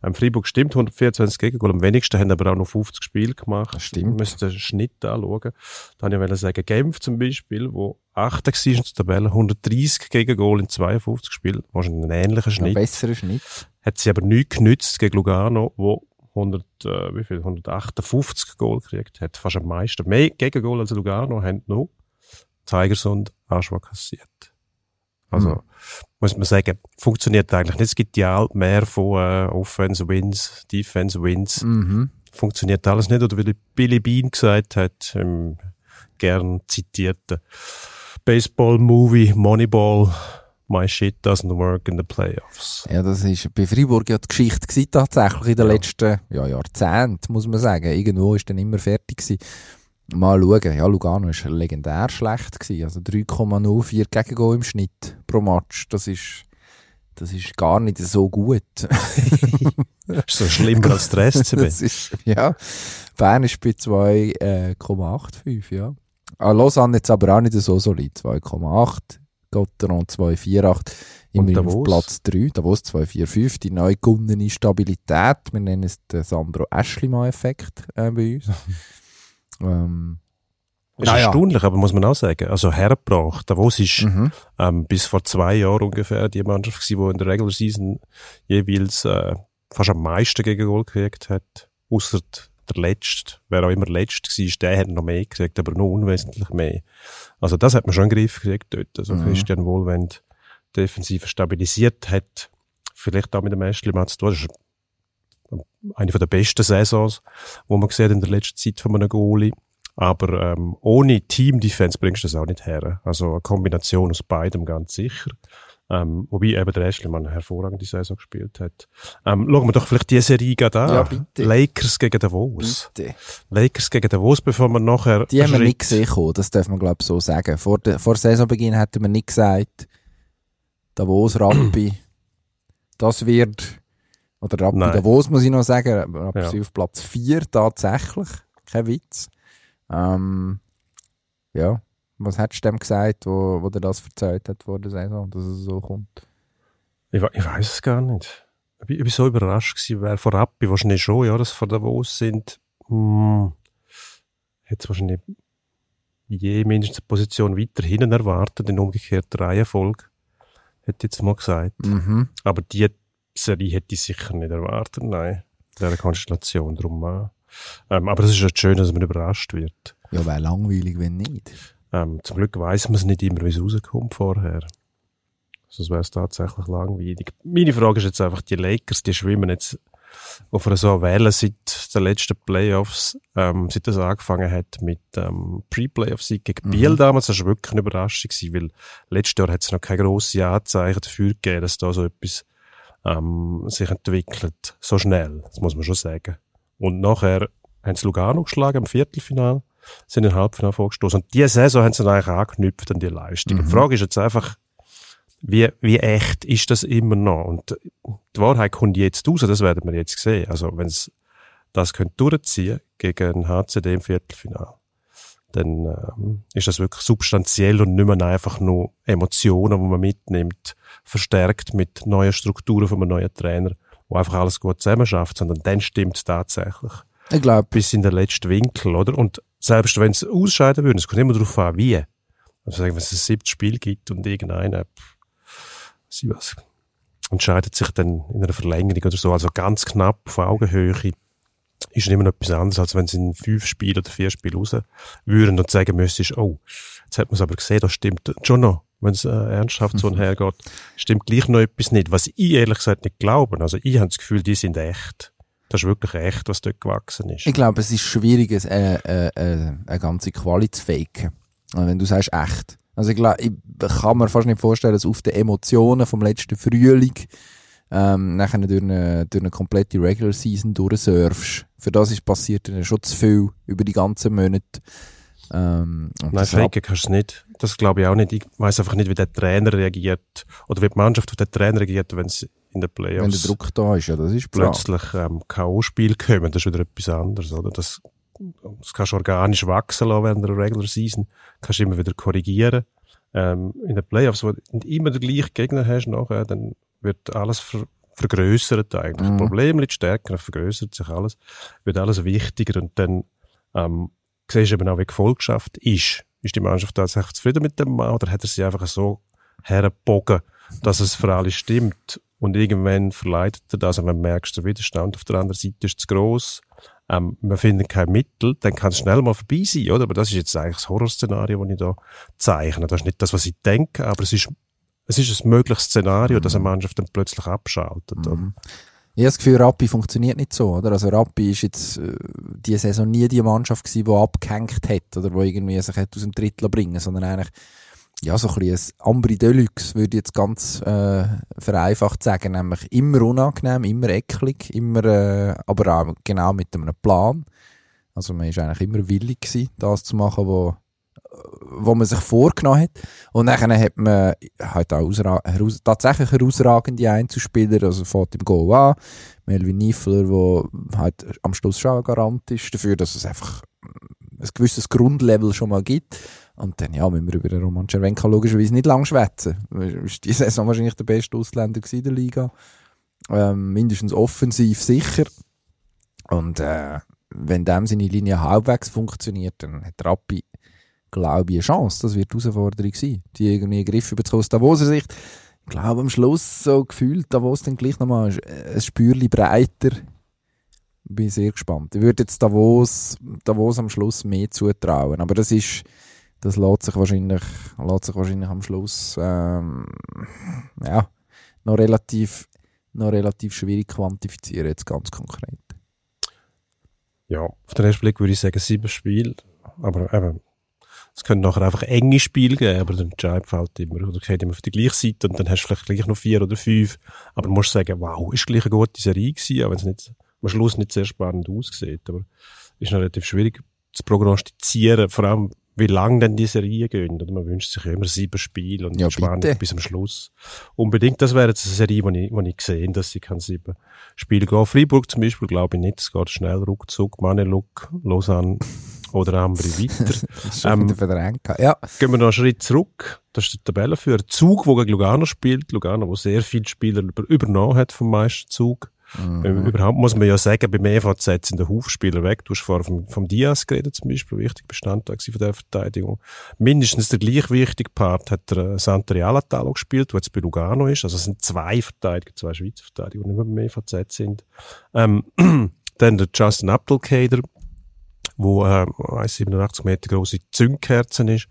Ähm, Freiburg stimmt, 124 Gegengol, am wenigsten haben aber auch noch 50 Spiele gemacht. Das stimmt. Wir müssen den Schnitt anschauen. Dann wollte ich sagen, Genf zum Beispiel, wo 8. war in der Tabelle, 130 Gegengol in 52 Spielen, wahrscheinlich ein ähnlicher Schnitt. Ein besserer Schnitt. Hat sie aber nichts genützt gegen Lugano, wo 100, äh, wie viel, 158 Goal gekriegt hat. Fast am meisten. Mehr Gegengol als Lugano haben noch Tigers und Aschwa kassiert. Also, mhm. Muss man sagen, funktioniert eigentlich nicht. Es gibt ja mehr von äh, Offense Wins, Defense Wins. Mhm. Funktioniert alles nicht. Oder wie Billy Bean gesagt hat, im gern zitierten Baseball-Movie Moneyball, My shit doesn't work in the playoffs. Ja, das ist bei Freiburg ja die Geschichte gewesen, tatsächlich in den ja. letzten ja, Jahrzehnten, muss man sagen. Irgendwo ist dann immer fertig gewesen. Mal schauen. Ja, Lugano war legendär schlecht. Gewesen. Also 3,04 Gegengol im Schnitt pro Match. Das ist, das ist gar nicht so gut. ist so schlimmer als der SCB. das ist, ja. Bern ist bei 2,85, äh, ja. Ah, Lausanne jetzt aber auch nicht so solid. 2,8. Gotteron 2,48. Immerhin auf Platz 3. Davos 2,45. Die neu gewonnene Stabilität. Wir nennen es den Sandro Eschlimann-Effekt äh, bei uns. Ähm, ist naja. erstaunlich, aber muss man auch sagen. Also hergebracht. Davos ist mhm. ähm, bis vor zwei Jahren ungefähr die Mannschaft gewesen, die in der Regular Season jeweils äh, fast am meisten gegen Goal gekriegt hat. Außer der Letzte, wer auch immer Letzte war, der hat noch mehr gekriegt, aber nur unwesentlich mehr. Also das hat man schon in den Griff gekriegt dort. Also mhm. Christian Wohlwend defensiv stabilisiert hat, vielleicht auch mit dem Ashley Matz zu tun. Das ist eine der besten Saisons, wo man sieht in der letzten Zeit von einem Goalie. Aber ähm, ohne Team-Defense bringst du das auch nicht her. Also eine Kombination aus beidem ganz sicher. Ähm, wobei eben der Ashley eine hervorragende Saison gespielt hat. Ähm, schauen wir doch vielleicht die Serie gerade an. Ja, bitte. Lakers gegen Davos. Bitte. Lakers gegen Davos, bevor wir nachher... Die haben wir nicht gesehen, das darf man glaube ich so sagen. Vor, de, vor Saisonbeginn hätten wir nicht gesagt, Davos, Rappi, das wird oder ab Nein. Davos muss ich noch sagen, ab ja. auf Platz 4 tatsächlich. Kein Witz. Ähm, ja, was hättest du dem gesagt, wo, wo der das erzählt hat vor der Saison, dass es so kommt? Ich, ich weiß es gar nicht. Ich, ich bin so überrascht gewesen, wer vor Rappi wahrscheinlich schon, ja, dass vor Davos sind, hm, hätte es wahrscheinlich je mindestens eine Position weiter hinten erwartet, in umgekehrter Reihenfolge. Hätte ich jetzt mal gesagt. Mhm. Aber die Serie hätte ich sicher nicht erwartet, nein. In dieser Konstellation drum. Ähm, aber es ist ja schön, dass man überrascht wird. Ja, wäre langweilig, wenn nicht. Ähm, zum Glück weiß man es nicht immer, wie es rauskommt vorher. Sonst wäre es tatsächlich langweilig. Meine Frage ist jetzt einfach, die Lakers, die schwimmen jetzt auf einer so Welle seit den letzten Playoffs, ähm, seit das angefangen hat mit ähm, Pre-Playoff-Sieg gegen mhm. Biel damals. Das war wirklich eine Überraschung, gewesen, weil letztes Jahr hat es noch keine grosse Anzeichen dafür gegeben, dass da so etwas ähm, sich entwickelt. So schnell, das muss man schon sagen. Und nachher haben sie Lugano geschlagen im Viertelfinal. sind in den Halbfinale vorgestoßen. Und diese Saison haben sie dann eigentlich angeknüpft an die Leistung. Mhm. Die Frage ist jetzt einfach, wie, wie echt ist das immer noch? Und die Wahrheit kommt jetzt raus, das werden wir jetzt sehen. Also, wenn es das könnt durchziehen gegen HCD im Viertelfinale, dann ähm, ist das wirklich substanziell und nicht mehr einfach nur Emotionen, die man mitnimmt, verstärkt mit neuen Strukturen von einem neuen Trainer, wo einfach alles gut zusammen schafft, sondern dann stimmt es tatsächlich. Ich glaube, Bis in den letzten Winkel, oder? Und selbst wenn es ausscheiden würde, es kommt immer darauf an, wie. Also wenn es ein siebtes Spiel gibt und irgendeiner, sie was, entscheidet sich dann in einer Verlängerung oder so, also ganz knapp auf Augenhöhe, ist immer noch etwas anderes, als wenn sie in fünf Spielen oder vier Spielen raus würden und sagen müsstest, oh, jetzt hat man es aber gesehen, das stimmt schon noch, wenn es äh, ernsthaft so hergeht, stimmt gleich noch etwas nicht, was ich ehrlich gesagt nicht glaube. Also ich habe das Gefühl, die sind echt. Das ist wirklich echt, was dort gewachsen ist. ich glaube, es ist schwierig, äh, äh, äh, eine ganze Quali zu faken. Also Wenn du sagst echt. Also ich, glaub, ich kann mir fast nicht vorstellen, dass auf den Emotionen vom letzten Frühling ähm, nachher durch eine, durch eine komplette Regular Season durchsurfst. Für das ist passiert dann schon zu viel über die ganzen Monate. Ähm, Nein, faken kannst du nicht. Das glaube ich auch nicht. Ich weiß einfach nicht, wie der Trainer reagiert oder wie die Mannschaft auf den Trainer reagiert, wenn sie in den wenn der Playoffs Druck da ist, ja, das ist klar. plötzlich ähm, K.O.-Spiel kommen. Das ist wieder etwas anderes, oder? Das, das kannst du organisch wachsen lassen während der Regular Season. Kannst du immer wieder korrigieren. Ähm, in den Playoffs, wo du immer den gleichen Gegner hast nachher, dann wird alles ver vergrößert eigentlich. Mhm. Problem liegt stärker, vergrößert sich alles, wird alles wichtiger und dann ähm, siehst du eben auch, wie Gefolgschaft ist. Ist die Mannschaft tatsächlich zufrieden mit dem Mann oder hat er sie einfach so hergebogen, dass es für alle stimmt? Und irgendwann verleitet er das und man merkst, der Widerstand auf der anderen Seite ist zu gross. Ähm, wir finden kein Mittel, dann kann es schnell mal vorbei sein, oder? Aber das ist jetzt eigentlich das Horrorszenario, das ich da zeichne. Das ist nicht das, was ich denke, aber es ist, es ist ein mögliches Szenario, dass eine Mannschaft dann plötzlich abschaltet. Mhm. Ich habe das Gefühl, Rappi funktioniert nicht so, oder? Also Rappi ist jetzt äh, diese Saison nie die Mannschaft gewesen, die abgehängt hat oder wo irgendwie sich hat aus dem Drittel bringen, sondern eigentlich ja so ein bisschen ein Ambri Deluxe würde ich jetzt ganz äh, vereinfacht sagen, nämlich immer unangenehm, immer eklig, immer äh, aber auch genau mit einem Plan. Also man ist eigentlich immer willig gewesen, das zu machen, wo wo man sich vorgenommen hat. Und dann hat man halt auch tatsächlich herausragende Einzelspieler, also fährt im Goal an. Melvin Niffler, der halt am Schluss schon ein Garant ist dafür, dass es einfach ein gewisses Grundlevel schon mal gibt. Und dann, ja, müssen wir über den Roman Cervenka logischerweise nicht lang schwätzen. Ist diese Saison wahrscheinlich der beste Ausländer in der Liga. Ähm, mindestens offensiv sicher. Und äh, wenn dem seine Linie halbwegs funktioniert, dann hat Rappi glaube ich, eine Chance. Das wird die Herausforderung sein, die irgendwie Griff über die Davoser Sicht. Ich glaube, am Schluss so gefühlt, Davos dann gleich nochmal ein Spürchen breiter. Bin sehr gespannt. Ich würde jetzt Davos, Davos am Schluss mehr zutrauen. Aber das ist, das lässt sich wahrscheinlich, lässt sich wahrscheinlich am Schluss, ähm, ja, noch relativ, noch relativ schwierig quantifizieren, jetzt ganz konkret. Ja, auf den ersten Blick würde ich sagen, sieben Spiele. Aber eben, es können nachher einfach enge Spiele geben, aber der Entscheid fällt immer, oder geht immer auf die gleiche Seite und dann hast du vielleicht gleich noch vier oder fünf. Aber du musst sagen, wow, ist gleich eine gute Serie gewesen, auch wenn es nicht, am Schluss nicht sehr spannend aussieht. Aber ist noch relativ schwierig zu prognostizieren, vor allem, wie lang denn die Serien gehen. Oder man wünscht sich immer sieben Spiele und Ja, bitte. bis am Schluss. Unbedingt, das wäre jetzt eine Serie, die ich, wo ich sehe, dass sie kann sieben Spiele gehen. Freiburg zum Beispiel glaube ich nicht, es geht schnell ruckzuck, Maneluk, Lausanne oder Ambri weiter. Ähm, verdrängt. Ja, Gehen wir noch einen Schritt zurück. Das ist der Tabellenführer. Zug, der gegen Lugano spielt. Lugano, wo sehr viele Spieler über, übernommen hat vom Meisterzug. Mhm. Ähm, Überhaupt muss man ja sagen, beim EVZ sind der Hufspieler weg. Du hast vorher vom, vom Diaz geredet zum Beispiel, wichtig Bestandteil von der Verteidigung. Mindestens der gleich wichtige Part hat der äh, Santeri Alatalo gespielt, der jetzt bei Lugano ist. Also es sind zwei Verteidiger, zwei Schweizer Verteidiger, die nicht mehr beim EVZ sind. Ähm, dann der Justin Abdelkader, wo äh, 1,87 Meter große Zündkerzen ist,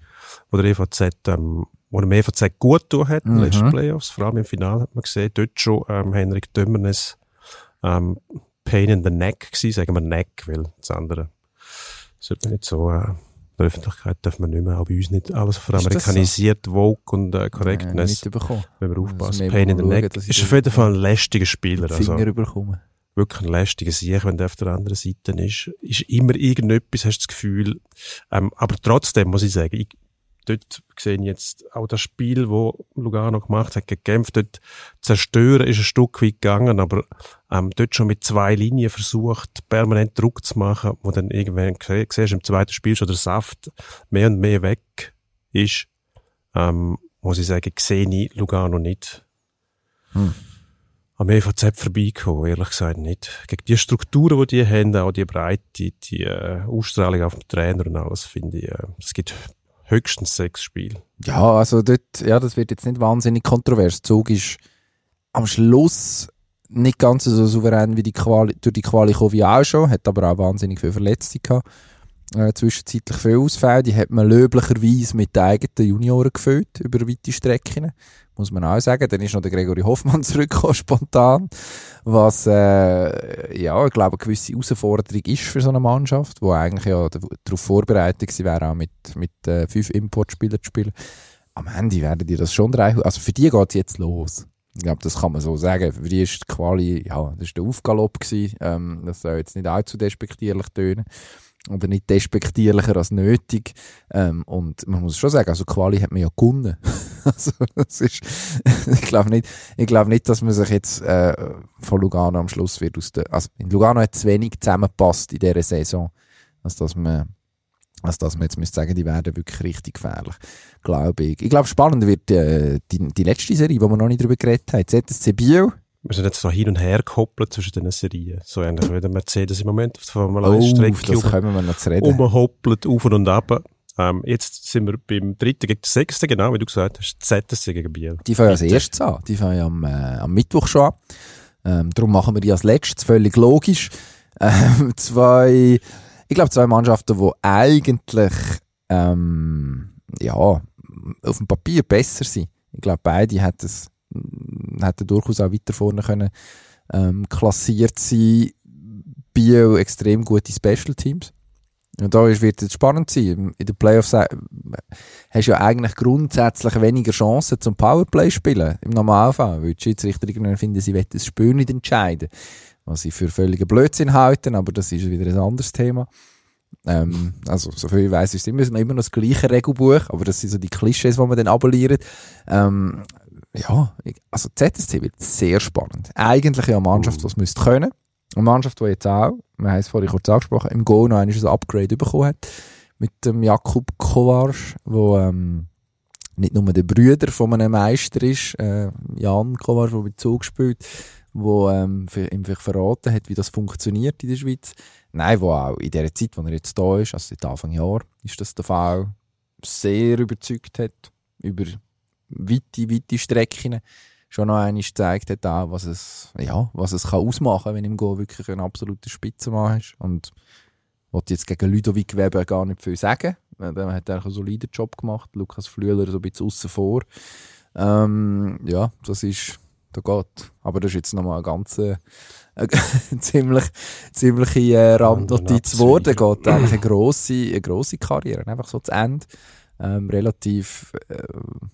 wo der EVZ, ähm, wo dem EVZ gut tun hat, in den Mhm. letzten Playoffs, vor allem im Finale hat man gesehen, dort schon ähm, Henrik Dömernes ähm, Pain in the Neck gewesen, sagen wir Neck, weil das andere sollte man nicht so, äh, in der Öffentlichkeit darf man nicht mehr, auch bei uns nicht alles das so? veramerikanisiert, Vogue und äh, Correctness, nicht bekommen. wenn wir aufpassen. mehr Pain in the schauen, Neck ist auf jeden Fall ein lästiger Spieler. Also, wirklich ein lästiger Sieg, wenn der auf der anderen Seite ist. Ist immer irgendetwas, hast du das Gefühl. Ähm, aber trotzdem muss ich sagen, ich, dort sehe ich jetzt auch das Spiel, wo Lugano gemacht hat, gekämpft, dort zerstören ist ein Stück weit gegangen, aber ähm, dort schon mit zwei Linien versucht, permanent Druck zu machen, wo dann irgendwann siehst, im zweiten Spiel schon der Saft mehr und mehr weg ist, ähm, muss ich sagen, sehe ich Lugano nicht. Hm am EVZ vorbeikommen, ehrlich gesagt nicht. Gegen die Strukturen, die die haben, auch die Breite, die äh, Ausstrahlung auf dem Trainer und alles, finde ich, äh, es gibt höchstens sechs Spiele. Ja, also dort, ja, das wird jetzt nicht wahnsinnig kontrovers. Zug ist am Schluss nicht ganz so souverän wie die Quali, durch die Quali wie auch schon, hat aber auch wahnsinnig viel Verletzte gehabt. Äh, zwischenzeitlich viel Ausfälle, die hat man löblicherweise mit den eigenen Junioren gefüllt, über weite Strecken muss man auch sagen. Dann ist noch der Gregory Hoffmann zurückgekommen, spontan. Was, äh, ja, ich glaube, eine gewisse Herausforderung ist für so eine Mannschaft, wo eigentlich ja darauf vorbereitet gewesen wäre, auch mit, mit äh, fünf Importspielern zu spielen. Am Ende werden die das schon drei, also für die geht es jetzt los. Ich glaube, das kann man so sagen. Für die ist die Quali, ja, das war der Aufgalopp gewesen. Ähm, das soll jetzt nicht allzu despektierlich tönen oder nicht despektierlicher als nötig. Ähm, und man muss schon sagen, also Quali hat man ja gewonnen. also, das ist, ich glaube nicht, ich glaube nicht, dass man sich jetzt äh, von Lugano am Schluss wird aus der, also in Lugano hat es wenig zusammengepasst in dieser Saison, als dass man als dass man jetzt müsste sagen, die werden wirklich richtig gefährlich, glaube ich. Ich glaube, spannend wird äh, die, die letzte Serie, wo wir noch nicht darüber geredet haben. ZSC Biel wir sind jetzt so hin und her gekoppelt zwischen den Serien. So ähnlich wie der Mercedes im Moment auf der Formel 1 Strecke das können wir noch zu reden. umhoppelt, auf und ab. Ähm, jetzt sind wir beim dritten gegen den sechsten, genau, wie du gesagt hast, ZSC gegen Biel. Die fangen als erstes an. Die fangen am, äh, am Mittwoch schon an. Ähm, darum machen wir die als letztes, völlig logisch. Ähm, zwei, ich glaube, zwei Mannschaften, die eigentlich, ähm, ja, auf dem Papier besser sind. Ich glaube, beide hätten es hätte durchaus auch weiter vorne können ähm, klassiert sein. Bio extrem gute Special Teams. Und da wird es spannend sein. In den Playoffs äh, hast du ja eigentlich grundsätzlich weniger Chancen zum Powerplay spielen. Im Normalfall. Weil die Schiedsrichter irgendwann finden, sie wollen das Spiel nicht entscheiden. Was ich für völligen Blödsinn halten, aber das ist wieder ein anderes Thema. Ähm, also, so viel ich weiss, ist es immer, immer noch das gleiche Regelbuch, aber das sind so die Klischees, die man dann abonniert. Ähm, ja, also ZSC wird sehr spannend. Eigentlich ja eine Mannschaft, die es müsste können. Eine Mannschaft, die jetzt auch, wir haben es vorhin kurz angesprochen, im Go noch ein Upgrade bekommen hat. Mit dem Jakub Kovarsch, wo ähm, nicht nur der Brüder von einem Meister ist, äh, Jan Kovarsch, der mit Zug spielt, wo ähm, ihm verraten hat, wie das funktioniert in der Schweiz. Nein, wo auch in der Zeit, wo er jetzt da ist, also seit Anfang Jahr, ist das der Fall sehr überzeugt hat über weite, weite Strecken schon noch einmal gezeigt hat, auch, was es, ja, was es kann ausmachen kann, wenn im Go wirklich ein absoluter Spitzenmann ist. Und ich wollte jetzt gegen Ludovic Weber gar nicht viel sagen. Der hat eigentlich einen soliden Job gemacht. Lukas Flüeler so ein bisschen außen vor. Ähm, ja, das ist, da geht. Aber das ist jetzt nochmal eine ganz, äh, ziemlich, ziemliche äh, Randnotiz geworden. Geht eigentlich eine grosse, eine grosse Karriere. Einfach so zu Ende ähm, relativ äh,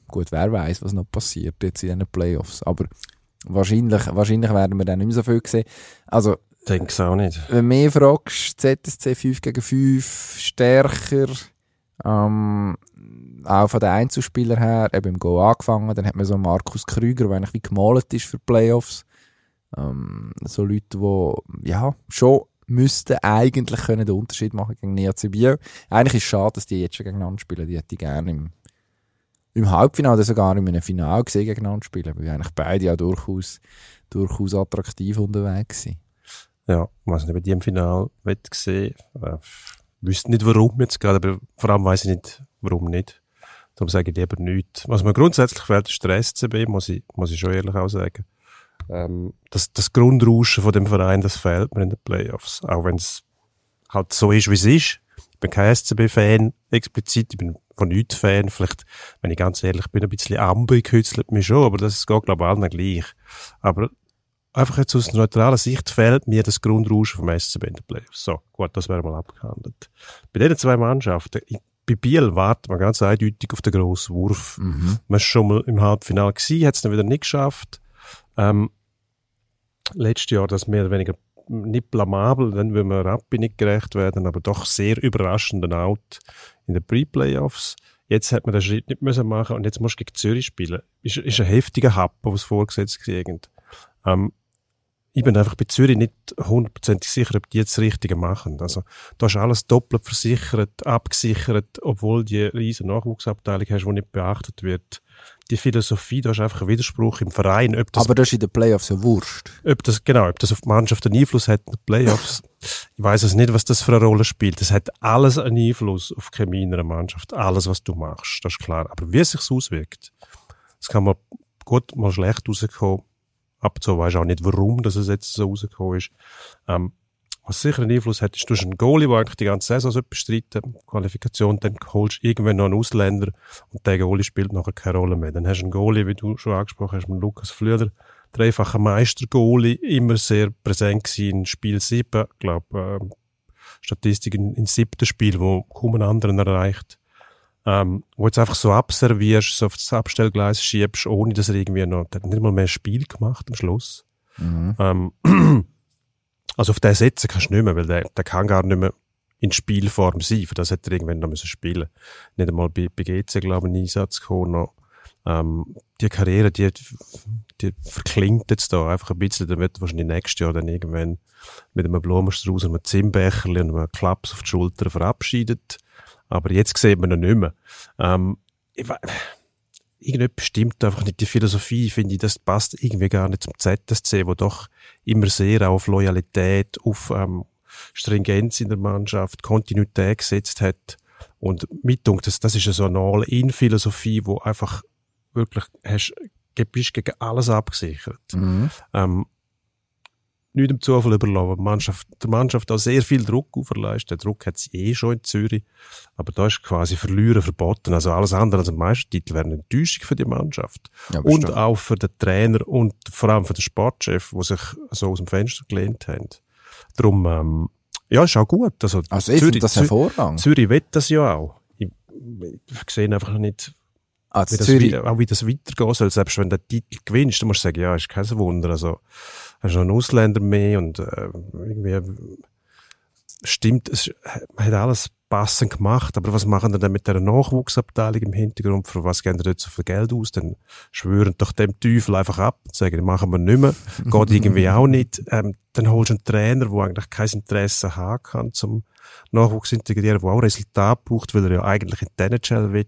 gut, wer weiß, was noch passiert jetzt in den Playoffs. Aber wahrscheinlich, wahrscheinlich werden wir dann nicht mehr so viel sehen. Also, denke es auch nicht. Wenn du mehr fragst, ZSC 5 gegen 5 stärker, ähm, auch von den Einzelspielern her, eben im Go angefangen, dann hat man so Markus Krüger, der eigentlich wie gemalt ist für Playoffs. Ähm, so Leute, die ja schon müssten eigentlich können den Unterschied machen gegen Niazi Biel. Eigentlich ist es schade, dass die jetzt schon gegeneinander spielen. Die hätte ich gerne im, im Halbfinale oder sogar in einem Finale gesehen gegeneinander spielen, weil eigentlich beide ja durchaus, durchaus attraktiv unterwegs sind. Ja, was ich bei dem Finale gesehen äh, wüsste nicht warum jetzt gerade, aber vor allem weiß ich nicht, warum nicht. Darum sage ich lieber nichts. Was mir grundsätzlich fehlt, ist der SCB, muss ich, muss ich schon ehrlich auch sagen. Ähm, das, das Grundrauschen von dem Verein, das fehlt mir in den Playoffs. Auch wenn es halt so ist, wie es ist. Ich bin kein SCB-Fan explizit, ich bin von nichts Fan. Vielleicht, wenn ich ganz ehrlich bin, ein bisschen Amber kützelt mich schon, aber das geht, glaube ich, allen gleich. Aber einfach jetzt aus neutraler Sicht fehlt mir das Grundrauschen vom SCB in den Playoffs. So, gut, das wäre mal abgehandelt. Bei diesen zwei Mannschaften, ich, bei Biel wartet man ganz eindeutig auf den grossen Wurf. Mhm. Man ist schon mal im Halbfinale gewesen, hat es dann wieder nicht geschafft. Ähm, letztes Jahr das mehr oder weniger nicht blamabel, dann will man Rappi nicht gerecht werden, aber doch sehr überraschenden Out in den Pre-Playoffs. Jetzt hat man den Schritt nicht müssen machen und jetzt musst du gegen Zürich spielen. Ist, ist ein heftiger Happ, was vorgesetzt kriegen. Ähm, ich bin einfach bei Zürich nicht hundertprozentig sicher, ob die jetzt das Richtige machen. Also, da ist alles doppelt versichert, abgesichert, obwohl die riesen Nachwuchsabteilung hast, die nicht beachtet wird. Die Philosophie, da ist einfach ein Widerspruch im Verein. Ob das, Aber das ist in den Playoffs ja wurscht. ob das, genau, ob das auf die Mannschaft einen Einfluss hat in den Playoffs. ich weiß es nicht, was das für eine Rolle spielt. Das hat alles einen Einfluss auf die Chemie in einer Mannschaft. Alles, was du machst, das ist klar. Aber wie es sich auswirkt, das kann man gut mal schlecht rauskommen ab und zu weisst auch nicht, warum dass es jetzt so rausgekommen ist. Ähm, was sicher einen Einfluss hat, ist, du hast einen Goalie, der eigentlich die ganze Saison so bestreiten Qualifikation, dann holst du irgendwann noch einen Ausländer und der Goalie spielt nachher keine Rolle mehr. Dann hast du einen Goalie, wie du schon angesprochen hast, mit Lukas Flüder, dreifacher Meister-Goalie, immer sehr präsent gewesen in Spiel 7, ich glaube, äh, Statistik in, in siebten Spiel, wo kaum einen anderen erreicht ähm, wo jetzt einfach so abservierst, so auf das Abstellgleis schiebst, ohne dass er irgendwie noch, der hat nicht mal mehr Spiel gemacht am Schluss. Mhm. Ähm, also auf den setzen kannst du nicht mehr, weil der, der kann gar nicht mehr in Spielform sein. Für das hätte er irgendwann noch müssen spielen Nicht einmal bei, bei GC, glaube ich, einen Einsatz gekommen. Ähm, die Karriere, die, die verklingt jetzt da einfach ein bisschen. Dann wird wahrscheinlich nächstes Jahr dann irgendwann mit einem Blumenstrauß und einem Zinnbecherli und einem Klaps auf die Schulter verabschiedet. Aber jetzt sieht man ihn nicht mehr. Ähm, ich, we- irgendetwas stimmt einfach nicht. Die Philosophie, finde ich, das passt irgendwie gar nicht zum ZSC, wo doch immer sehr auf Loyalität, auf ähm, Stringenz in der Mannschaft, Kontinuität gesetzt hat. Und mittung, das, das ist eine so eine All-In-Philosophie, wo einfach wirklich hast, bist gegen alles abgesichert. Mhm. Ähm, nicht dem Zufall überlassen. Die Mannschaft, der Mannschaft auch sehr viel Druck auferleistet. Der Druck hat sie eh schon in Zürich. Aber da ist quasi Verlieren verboten. Also alles andere als ein Meistertitel wäre eine Enttäuschung für die Mannschaft. Ja, und auch für den Trainer und vor allem für den Sportchef, die sich so aus dem Fenster gelehnt haben. Darum, ähm, ja, ist auch gut. Also, Also ich finde das hervorragend. Zürich will das ja auch. Ich, ich sehe einfach nicht, Also wie das, Zürich, auch wie das weitergehen soll. Selbst wenn du den Titel gewinnst, dann musst du sagen, ja, ist kein Wunder. Also, hast noch einen Ausländer mehr und äh, irgendwie stimmt, es hat alles passend gemacht, aber was machen die dann mit der Nachwuchsabteilung im Hintergrund? Für was geben die dort so viel Geld aus? Dann schwören doch dem Teufel einfach ab und sagen, machen wir nicht mehr. Geht irgendwie auch nicht. Ähm, dann holst du einen Trainer, der eigentlich kein Interesse haben kann zum Nachwuchs integrieren, der auch Resultat braucht, weil er ja eigentlich in die NHL will.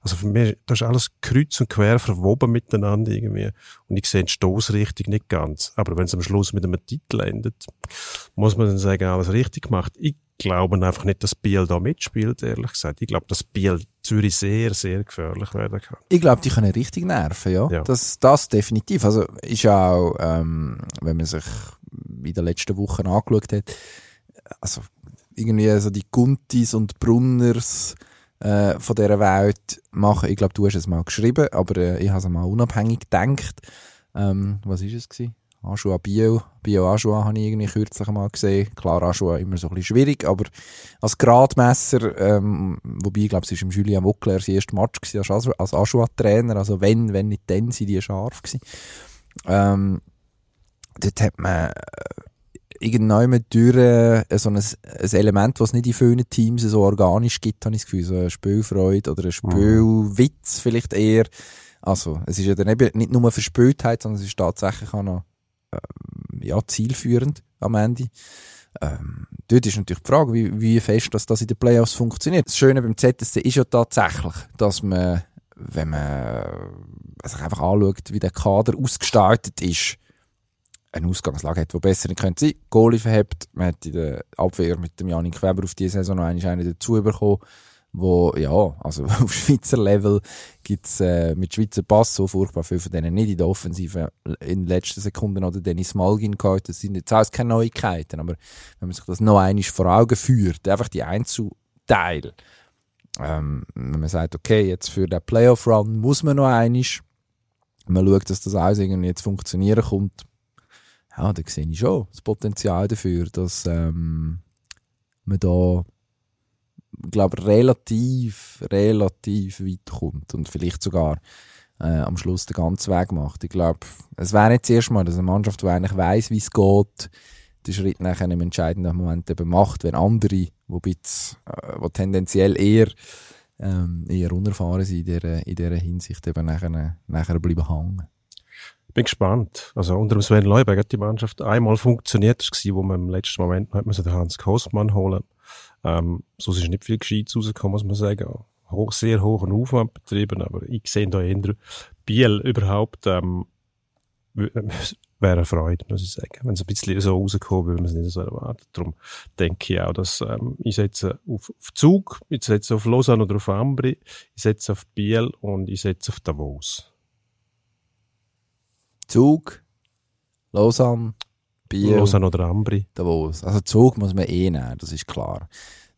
Also für mich, das ist alles kreuz und quer verwoben miteinander irgendwie. Und ich sehe die Stoßrichtung nicht ganz. Aber wenn es am Schluss mit einem Titel endet, muss man dann sagen, alles richtig gemacht. Ich glaube einfach nicht, dass Biel da mitspielt, ehrlich gesagt. Ich glaube, dass Biel Zürich sehr, sehr gefährlich werden kann. ich glaube, die können richtig nerven, ja. Ja. Das, das definitiv. Also ist ja auch, ähm, wenn man sich in den letzten Wochen angeschaut hat, also irgendwie so die Guntis und Brunners äh, von dieser Welt machen. Ich glaube, du hast es mal geschrieben, aber äh, ich habe es mal unabhängig gedacht. Ähm, was ist es gewesen? Aschua Bio, Bio Aschua habe ich irgendwie kürzlich mal gesehen. Klar, Aschua immer so ein bisschen schwierig, aber als Gradmesser, ähm, wobei ich glaube, es ist im Julien Wockler sein erster Match gewesen als als Aschua-Trainer, also wenn, wenn nicht dann, sind die scharf gewesen. Ähm, dort hat man äh, irgendwann durch äh, so ein, ein Element, was nicht in vielen Teams so organisch gibt, habe ich das Gefühl, so eine Spielfreude oder ein Spielwitz vielleicht eher. Also, es ist ja dann eben nicht nur Verspieltheit, sondern es ist tatsächlich auch noch ähm, ja, zielführend am Ende. Ähm, dort ist natürlich die Frage, wie, wie fest dass das in den Playoffs funktioniert. Das Schöne beim ZSC ist ja tatsächlich, dass man, wenn man sich einfach anschaut, wie der Kader ausgestaltet ist, eine Ausgangslage hat, die besser nicht könnte sein. Goalie verhebt, man hat in der Abwehr mit dem Janik Weber auf diese Saison noch einen dazu bekommen, wo, ja, also auf Schweizer Level gibt's äh, mit Schweizer Pass so furchtbar viel von denen nicht in der Offensive in den letzten Sekunden oder Dennis Malgin gehabt. Das sind jetzt alles keine Neuigkeiten, aber wenn man sich das noch einmal vor Augen führt, einfach die Einzelteile, ähm, wenn man sagt, okay, jetzt für den Playoff-Run muss man noch einmal, man schaut, dass das alles irgendwie jetzt funktionieren kommt, ja, da sehe ich schon das Potenzial dafür, dass ähm, man da glaube relativ, relativ weit kommt und vielleicht sogar äh, am Schluss den ganzen Weg macht. Ich glaube, es wäre nicht das erste Mal, dass eine Mannschaft, die eigentlich weiss, wie es geht, den Schritt nachher im entscheidenden Moment eben macht, wenn andere, wo, bisschen, äh, wo tendenziell eher, ähm, eher unerfahren sind in dieser, in dieser Hinsicht, eben nachher, nachher bleiben hängen. Bin gespannt. Also unter dem Sven Leuberg hat die Mannschaft einmal funktioniert, das war, wo man im letzten Moment hat man den Hans Kostmann holen. Ähm, so ist nicht viel Gescheites rausgekommen, muss man sagen. Hoch, sehr hohen Aufwand betrieben, aber ich sehe da eher Biel überhaupt, ähm, wäre eine Freude, muss ich sagen. Wenn es ein bisschen so rauskommt, würde man es nicht so erwarten. Darum denke ich auch, dass ähm, ich setze auf, auf Zug, ich setze auf Lausanne oder auf Ambri, ich setze auf Biel und ich setze auf Davos. Zug, Lausanne, Biel. Lausanne oder Ambri. Davos. Also Zug muss man eh nehmen, das ist klar.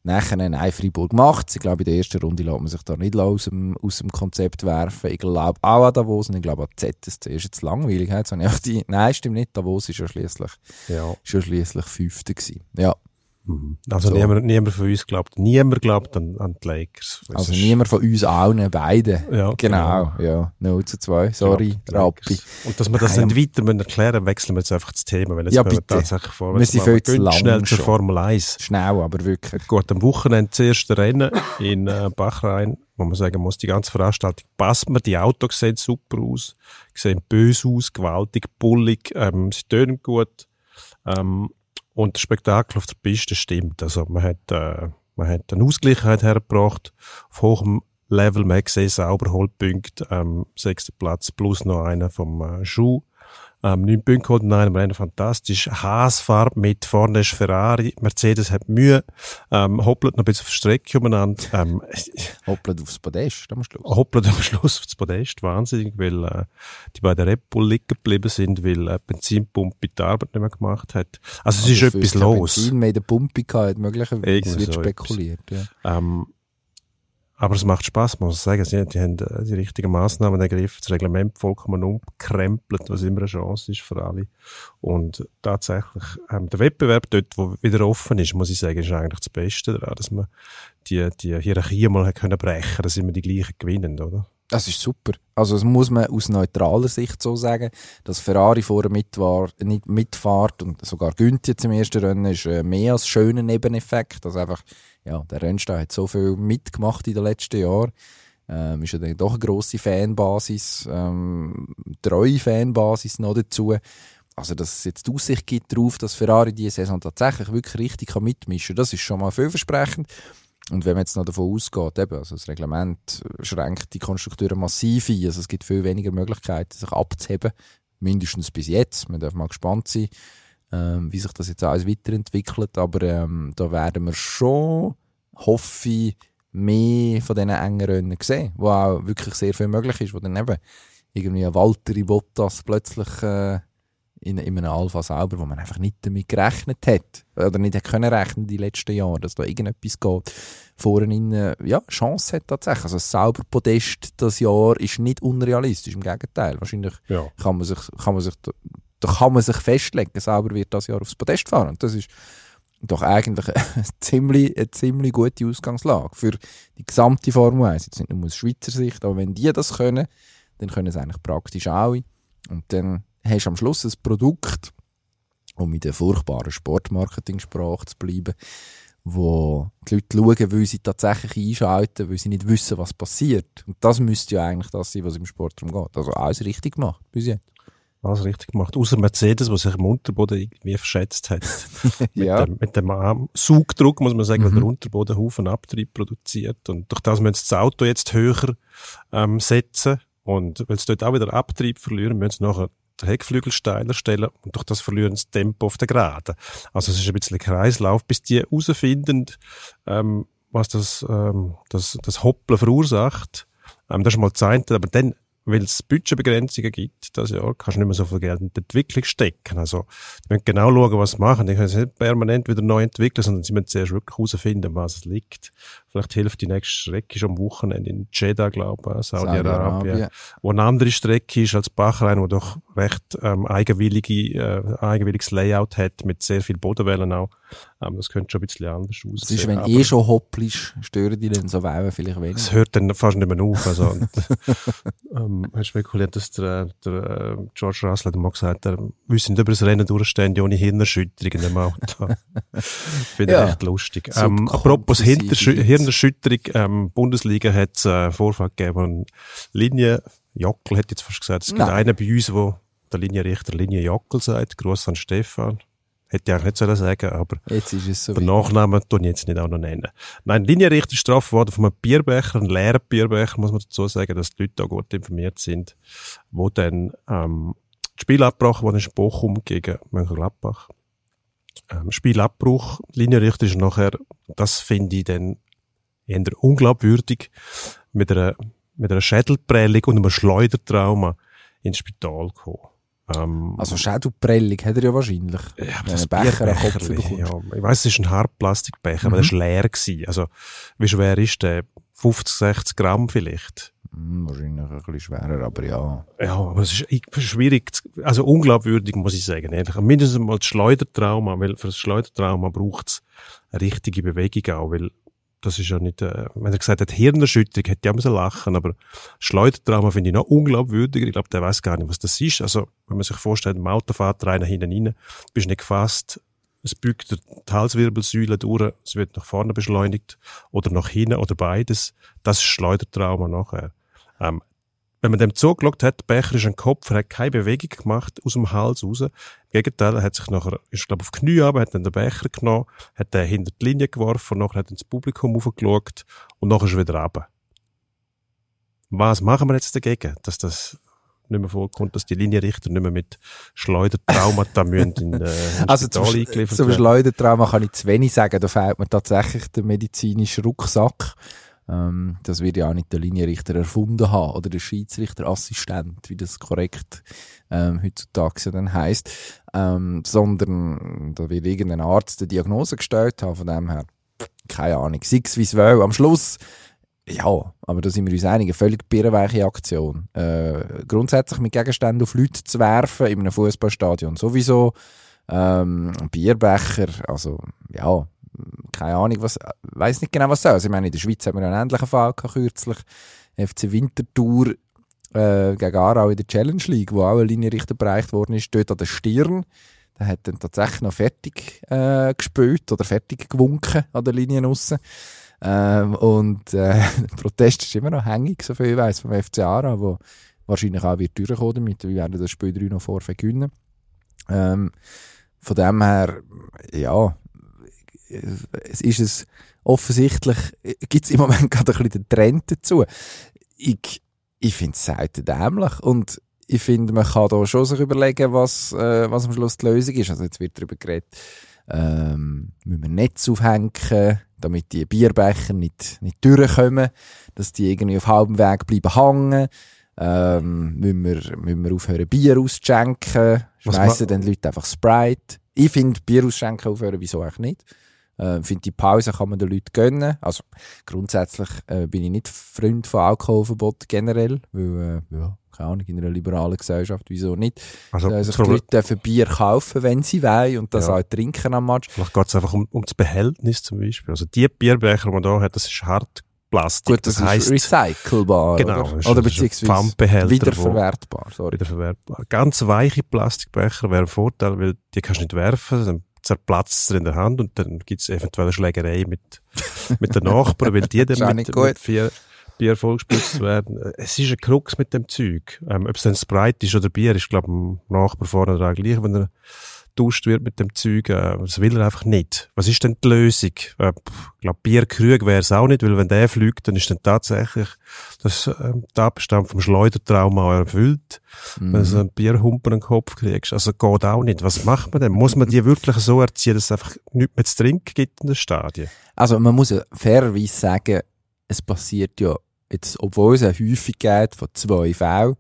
Nachher, nein, Freiburg macht Ich glaube, in der ersten Runde lässt man sich da nicht aus dem, aus dem Konzept werfen. Ich glaube auch an Davos und ich glaube an ZSC. Ist jetzt langweilig. Jetzt habe ich die, nein, stimmt nicht. Davos ist ja schließlich, ja. Ist ja Fünfte gewesen. Ja. Mhm. Also so. niemand, niemand von uns glaubt, niemand glaubt an, an die Lakers. Das also niemand von uns allen, beide. Ja, genau, genau. ja. 0 zu 2, sorry, Rappi. Und dass wir das Nein, nicht weiter müssen erklären wechseln wir jetzt einfach das Thema, weil es ja, bitte. tatsächlich vor. Wir sind viel zu schnell zur Formel 1. Schnell, aber wirklich. Gut, am Wochenende das erste Rennen in äh, Bachrhein, wo man sagen muss, die ganze Veranstaltung passt mir, die Autos sehen super aus, sehen böse aus, gewaltig, bullig, ähm, sie tönen gut. Ähm, und das Spektakel auf der Piste stimmt. Also man hat, äh, man hat eine Ausgleichheit hergebracht auf hohem Level. Man hat gesehen, sauber Holdpunkt, ähm, sechster Platz plus noch einer vom äh, Schuh. Ähm, neun Punkte geholt in einem Rennen, fantastisch. Haasfarbe mit, vorne ist Ferrari, Mercedes hat Mühe, ähm, hoppelt noch ein bisschen auf die Strecke umeinander. Ähm, hoppelt aufs Podest am Schluss. Hoppelt am Schluss aufs Podest, wahnsinnig, weil äh, die beiden Red Bull liegen geblieben sind, weil äh, Benzinpumpe die Arbeit nicht mehr gemacht hat. Also es ist etwas los. Benzin mehr in der Pumpe gehabt, möglicherweise wird so spekuliert. Ja. Ähm, aber es macht Spaß, muss ich sagen. Sie, die haben äh, die richtigen Massnahmen ergriffen, das Reglement vollkommen umkrempelt, was immer eine Chance ist für alle. Und tatsächlich, ähm, der Wettbewerb dort, wo wieder offen ist, muss ich sagen, ist eigentlich das Beste daran, dass man die, die Hierarchie mal können brechen, dass immer die gleichen gewinnen, oder? Das ist super. Also das muss man aus neutraler Sicht so sagen, dass Ferrari vorher mit war, nicht mitfahrt und sogar Günther zum ersten Rennen ist äh, mehr als schöner Nebeneffekt. Also einfach, ja, der Rennstall hat so viel mitgemacht in den letzten Jahren. Ähm, ist ja dann doch eine grosse Fanbasis, ähm, treue Fanbasis noch dazu. Also, dass es jetzt die Aussicht gibt darauf, dass Ferrari diese Saison tatsächlich wirklich richtig mitmischen kann, das ist schon mal vielversprechend. Und wenn man jetzt noch davon ausgeht, eben, also das Reglement schränkt die Konstrukteure massiv ein, also es gibt viel weniger Möglichkeiten, sich abzuheben, mindestens bis jetzt. Man darf mal gespannt sein, ähm, wie sich das jetzt alles weiterentwickelt, aber ähm, da werden wir schon, hoffe ich, mehr von diesen engen Rennen sehen, wo auch wirklich sehr viel möglich ist, wo dann eben irgendwie ein Walter Bottas plötzlich äh, in, in einem Alpha selber, wo man einfach nicht damit gerechnet hat oder nicht hat können rechnen die letzten Jahre, dass da irgendetwas geht, vorne in, ja, Chance hat tatsächlich. Also selber Podest das Jahr ist nicht unrealistisch, im Gegenteil. Wahrscheinlich ja. kann man sich, kann man sich, da kann man sich festlegen, selber wird das Jahr aufs Podest fahren. Und das ist doch eigentlich eine ziemlich, eine ziemlich gute Ausgangslage für die gesamte Formel 1. Jetzt nicht nur aus Schweizer Sicht, aber wenn die das können, dann können es eigentlich praktisch alle. Und dann hast am Schluss ein Produkt, um in der furchtbaren Sportmarketing-Sprache zu bleiben, wo die Leute schauen, weil sie tatsächlich einschalten, weil sie nicht wissen, was passiert. Und das müsste ja eigentlich das sein, was im Sport darum geht. Also alles richtig gemacht, bis jetzt. Alles richtig gemacht. Außer Mercedes, der sich im Unterboden irgendwie verschätzt hat. ja. mit, dem, mit dem Sugdruck, muss man sagen, mhm. weil der Unterboden Haufen Abtrieb produziert. Und durch das müssen sie das Auto jetzt höher ähm, setzen. Und weil sie dort auch wieder Abtrieb verlieren, müssen sie nachher Heckflügel steiler stellen und durch das verlieren sie Tempo auf der Geraden. Also es ist ein bisschen Kreislauf, bis die herausfinden, ähm, was das, ähm, das, das Hoppeln verursacht. Ähm, das ist mal Zeit, aber dann, weil es Budgetbegrenzungen gibt, das Jahr, kannst du nicht mehr so viel Geld in die Entwicklung stecken. Also, die müssen genau schauen, was sie machen. Die können sich nicht permanent wieder neu entwickeln, sondern sie müssen zuerst wirklich herausfinden, was es liegt. Vielleicht hilft die nächste Strecke schon am Wochenende in Jeddah, glaube ich, Saudi-Arabien. Saudi-Arabien. Wo eine andere Strecke ist als Bachrein, wo doch recht ähm, eigenwillige, äh, eigenwilliges Layout hat, mit sehr viel Bodenwellen auch. Ähm, das könnte schon ein bisschen anders aussehen. Das ist, wenn eh schon hopplisch, stören die dann so Wellen vielleicht es weniger. hört dann fast nicht mehr auf. Also, und, ähm, er spekuliert, dass der, der äh, George Russell hat mal gesagt, er wüsste nicht über das Rennen durchstehen ohne Hirnerschütterung in dem Auto. Finde ich Ja. echt lustig. Ähm, apropos kompulsive Hinterschü Witze. Hirnerschütterung, ähm, Bundesliga hat es äh, Vorfall gegeben, Linie, Jockel hat jetzt fast gesagt, es gibt Nein. einen bei uns, wo der Linienrichter Linie Jockel sagt, Gruß an Stefan. Hätte ich eigentlich nicht sollen sagen, aber Jetzt ist es so. den Nachnamen tun ich jetzt nicht auch noch nennen. Nein, Linienrichter ist strafe worden von einem Bierbecher, einem leeren Bierbecher, muss man dazu sagen, dass die Leute da gut informiert sind, wo dann ähm, das Spiel abgebrochen wurde in Bochum gegen Mönchengladbach. Ähm, Spielabbruch, Linienrichter ist nachher, das finde ich dann eher unglaubwürdig, mit einer, mit einer Schädelprellung und einem Schleudertrauma ins Spital gekommen. Ähm, Also Schädelprellung hat er ja wahrscheinlich. ja, aber das Becher den Kopf bekommst. ja, ich weiss, es ist ein Hartplastikbecher, aber Mhm. der war leer. Gewesen. Also, wie schwer ist der? 50, 60 Gramm vielleicht. Hm, wahrscheinlich ein bisschen schwerer, aber ja. Ja, aber es ist schwierig, also unglaubwürdig, muss ich sagen. Ehrlich. Mindestens mal das Schleudertrauma, weil für das Schleudertrauma braucht es eine richtige Bewegung auch, weil das ist ja nicht, äh, wenn er gesagt hat, Hirnerschütterung, hätte ich auch müssen lachen, aber Schleudertrauma finde ich noch unglaubwürdiger. Ich glaube, der weiß gar nicht, was das ist. Also, wenn man sich vorstellt, im Auto fährt einer hinten rein, bist nicht gefasst, es bückt die Halswirbelsäule durch, es wird nach vorne beschleunigt oder nach hinten oder beides. Das ist Schleudertrauma nachher. Ähm, wenn man dem zugeschaut hat, der Becher ist ein Kopf, er hat keine Bewegung gemacht aus dem Hals raus. Im Gegenteil, er hat sich nachher, ist glaube auf die Knie runter, hat dann den Becher genommen, hat den hinter die Linie geworfen, nachher hat er ins Publikum hochgeschaut und nachher ist er wieder runter. Was machen wir jetzt dagegen, dass das nicht mehr vorkommt, dass die Linienrichter nicht mehr mit Schleudertraumata müssen in, äh, Also zum, zum. Schleudertrauma kann ich zu wenig sagen. Da fehlt mir tatsächlich der medizinische Rucksack. Ähm, das wird ja auch nicht der Linienrichter erfunden haben oder der Schiedsrichterassistent, wie das korrekt ähm, heutzutage ja dann heisst. Ähm, sondern da wird irgendein Arzt eine Diagnose gestellt haben, von dem her keine Ahnung. Six wie es will. Am Schluss ja, aber da sind wir uns einig, eine völlig birrenweiche Aktion. Äh, grundsätzlich mit Gegenständen auf Leute zu werfen in einem Fußballstadion sowieso. Ähm, Bierbecher, also ja, keine Ahnung, was, weiß nicht genau was soll. Also, ich meine, in der Schweiz haben wir einen ähnlichen Fall gehabt, kürzlich. FC Winterthur äh, gegen Aarau in der Challenge League, wo auch ein Linienrichter bereicht worden ist, dort an der Stirn. Der hat dann tatsächlich noch fertig äh, gespielt oder fertig gewunken an der Linie aussen. Ähm, und äh, der Protest ist immer noch hängig, so viel ich weiss, vom FC Aarau, wo wahrscheinlich auch wird durchkommen damit. Wir werden das Spiel 3 noch vorvergewinnen. Ähm, von dem her, ja, es ist es offensichtlich, gibt es im Moment gerade ein bisschen den Trend dazu. Ich, ich finde es selten dämlich und ich finde, man kann da schon sich überlegen, was, äh, was am Schluss die Lösung ist. Also jetzt wird darüber geredet, ähm, müssen wir Netz aufhängen, damit die Bierbecher nicht, nicht durchkommen, dass die irgendwie auf halbem Weg bleiben hängen. Ähm, müssen, wir, müssen wir aufhören, Bier auszuschenken? Schmeißen ma- den Leuten einfach Sprite? Ich finde, Bier ausschenken aufhören, wieso eigentlich nicht? Ich finde, die Pause kann man den Leuten gönnen. Also, grundsätzlich äh, bin ich nicht Freund von Alkoholverbot generell, weil, äh, ja, keine Ahnung, in einer liberalen Gesellschaft, wieso nicht? Also, Äh, sich die Leute dürfen Bier kaufen, wenn sie wollen und das Ja. auch trinken am Match. Vielleicht geht es einfach um, um das Behältnis zum Beispiel. Also die Bierbecher, die man da hat, das ist Hartplastik. Gut, das, das heisst, ist recycelbar, Genau, oder? ist- oder beziehungsweise wiederverwertbar, sorry. wiederverwertbar. Ganz weiche Plastikbecher wäre ein Vorteil, weil die kannst du nicht werfen, dann zerplatzt es in der Hand und dann gibt es eventuell eine Schlägerei mit, mit den Nachbarn, weil die dann mit, mit vier Bier vollgespritzt werden. Es ist ein Krux mit dem Zeug. Ähm, Ob es dann Sprite ist oder Bier, ist glaube ich dem Nachbar vorne gleich, wenn er duscht wird mit dem Zeug. Äh, das will er einfach nicht. Was ist denn die Lösung? Äh, ich glaube, Bierkrug wäre es auch nicht, weil wenn der fliegt, dann ist dann tatsächlich das äh, Tatbestand vom Schleudertrauma erfüllt. Mhm. Wenn du so einen Bierhumpen in den Kopf kriegst. Also geht auch nicht. Was macht man denn? Muss man die wirklich so erziehen, dass es einfach nichts mehr zu trinken gibt in den Stadien? Also man muss ja fairerweise sagen, es passiert ja jetzt, obwohl es eine Häufigkeit von zwei Fällen,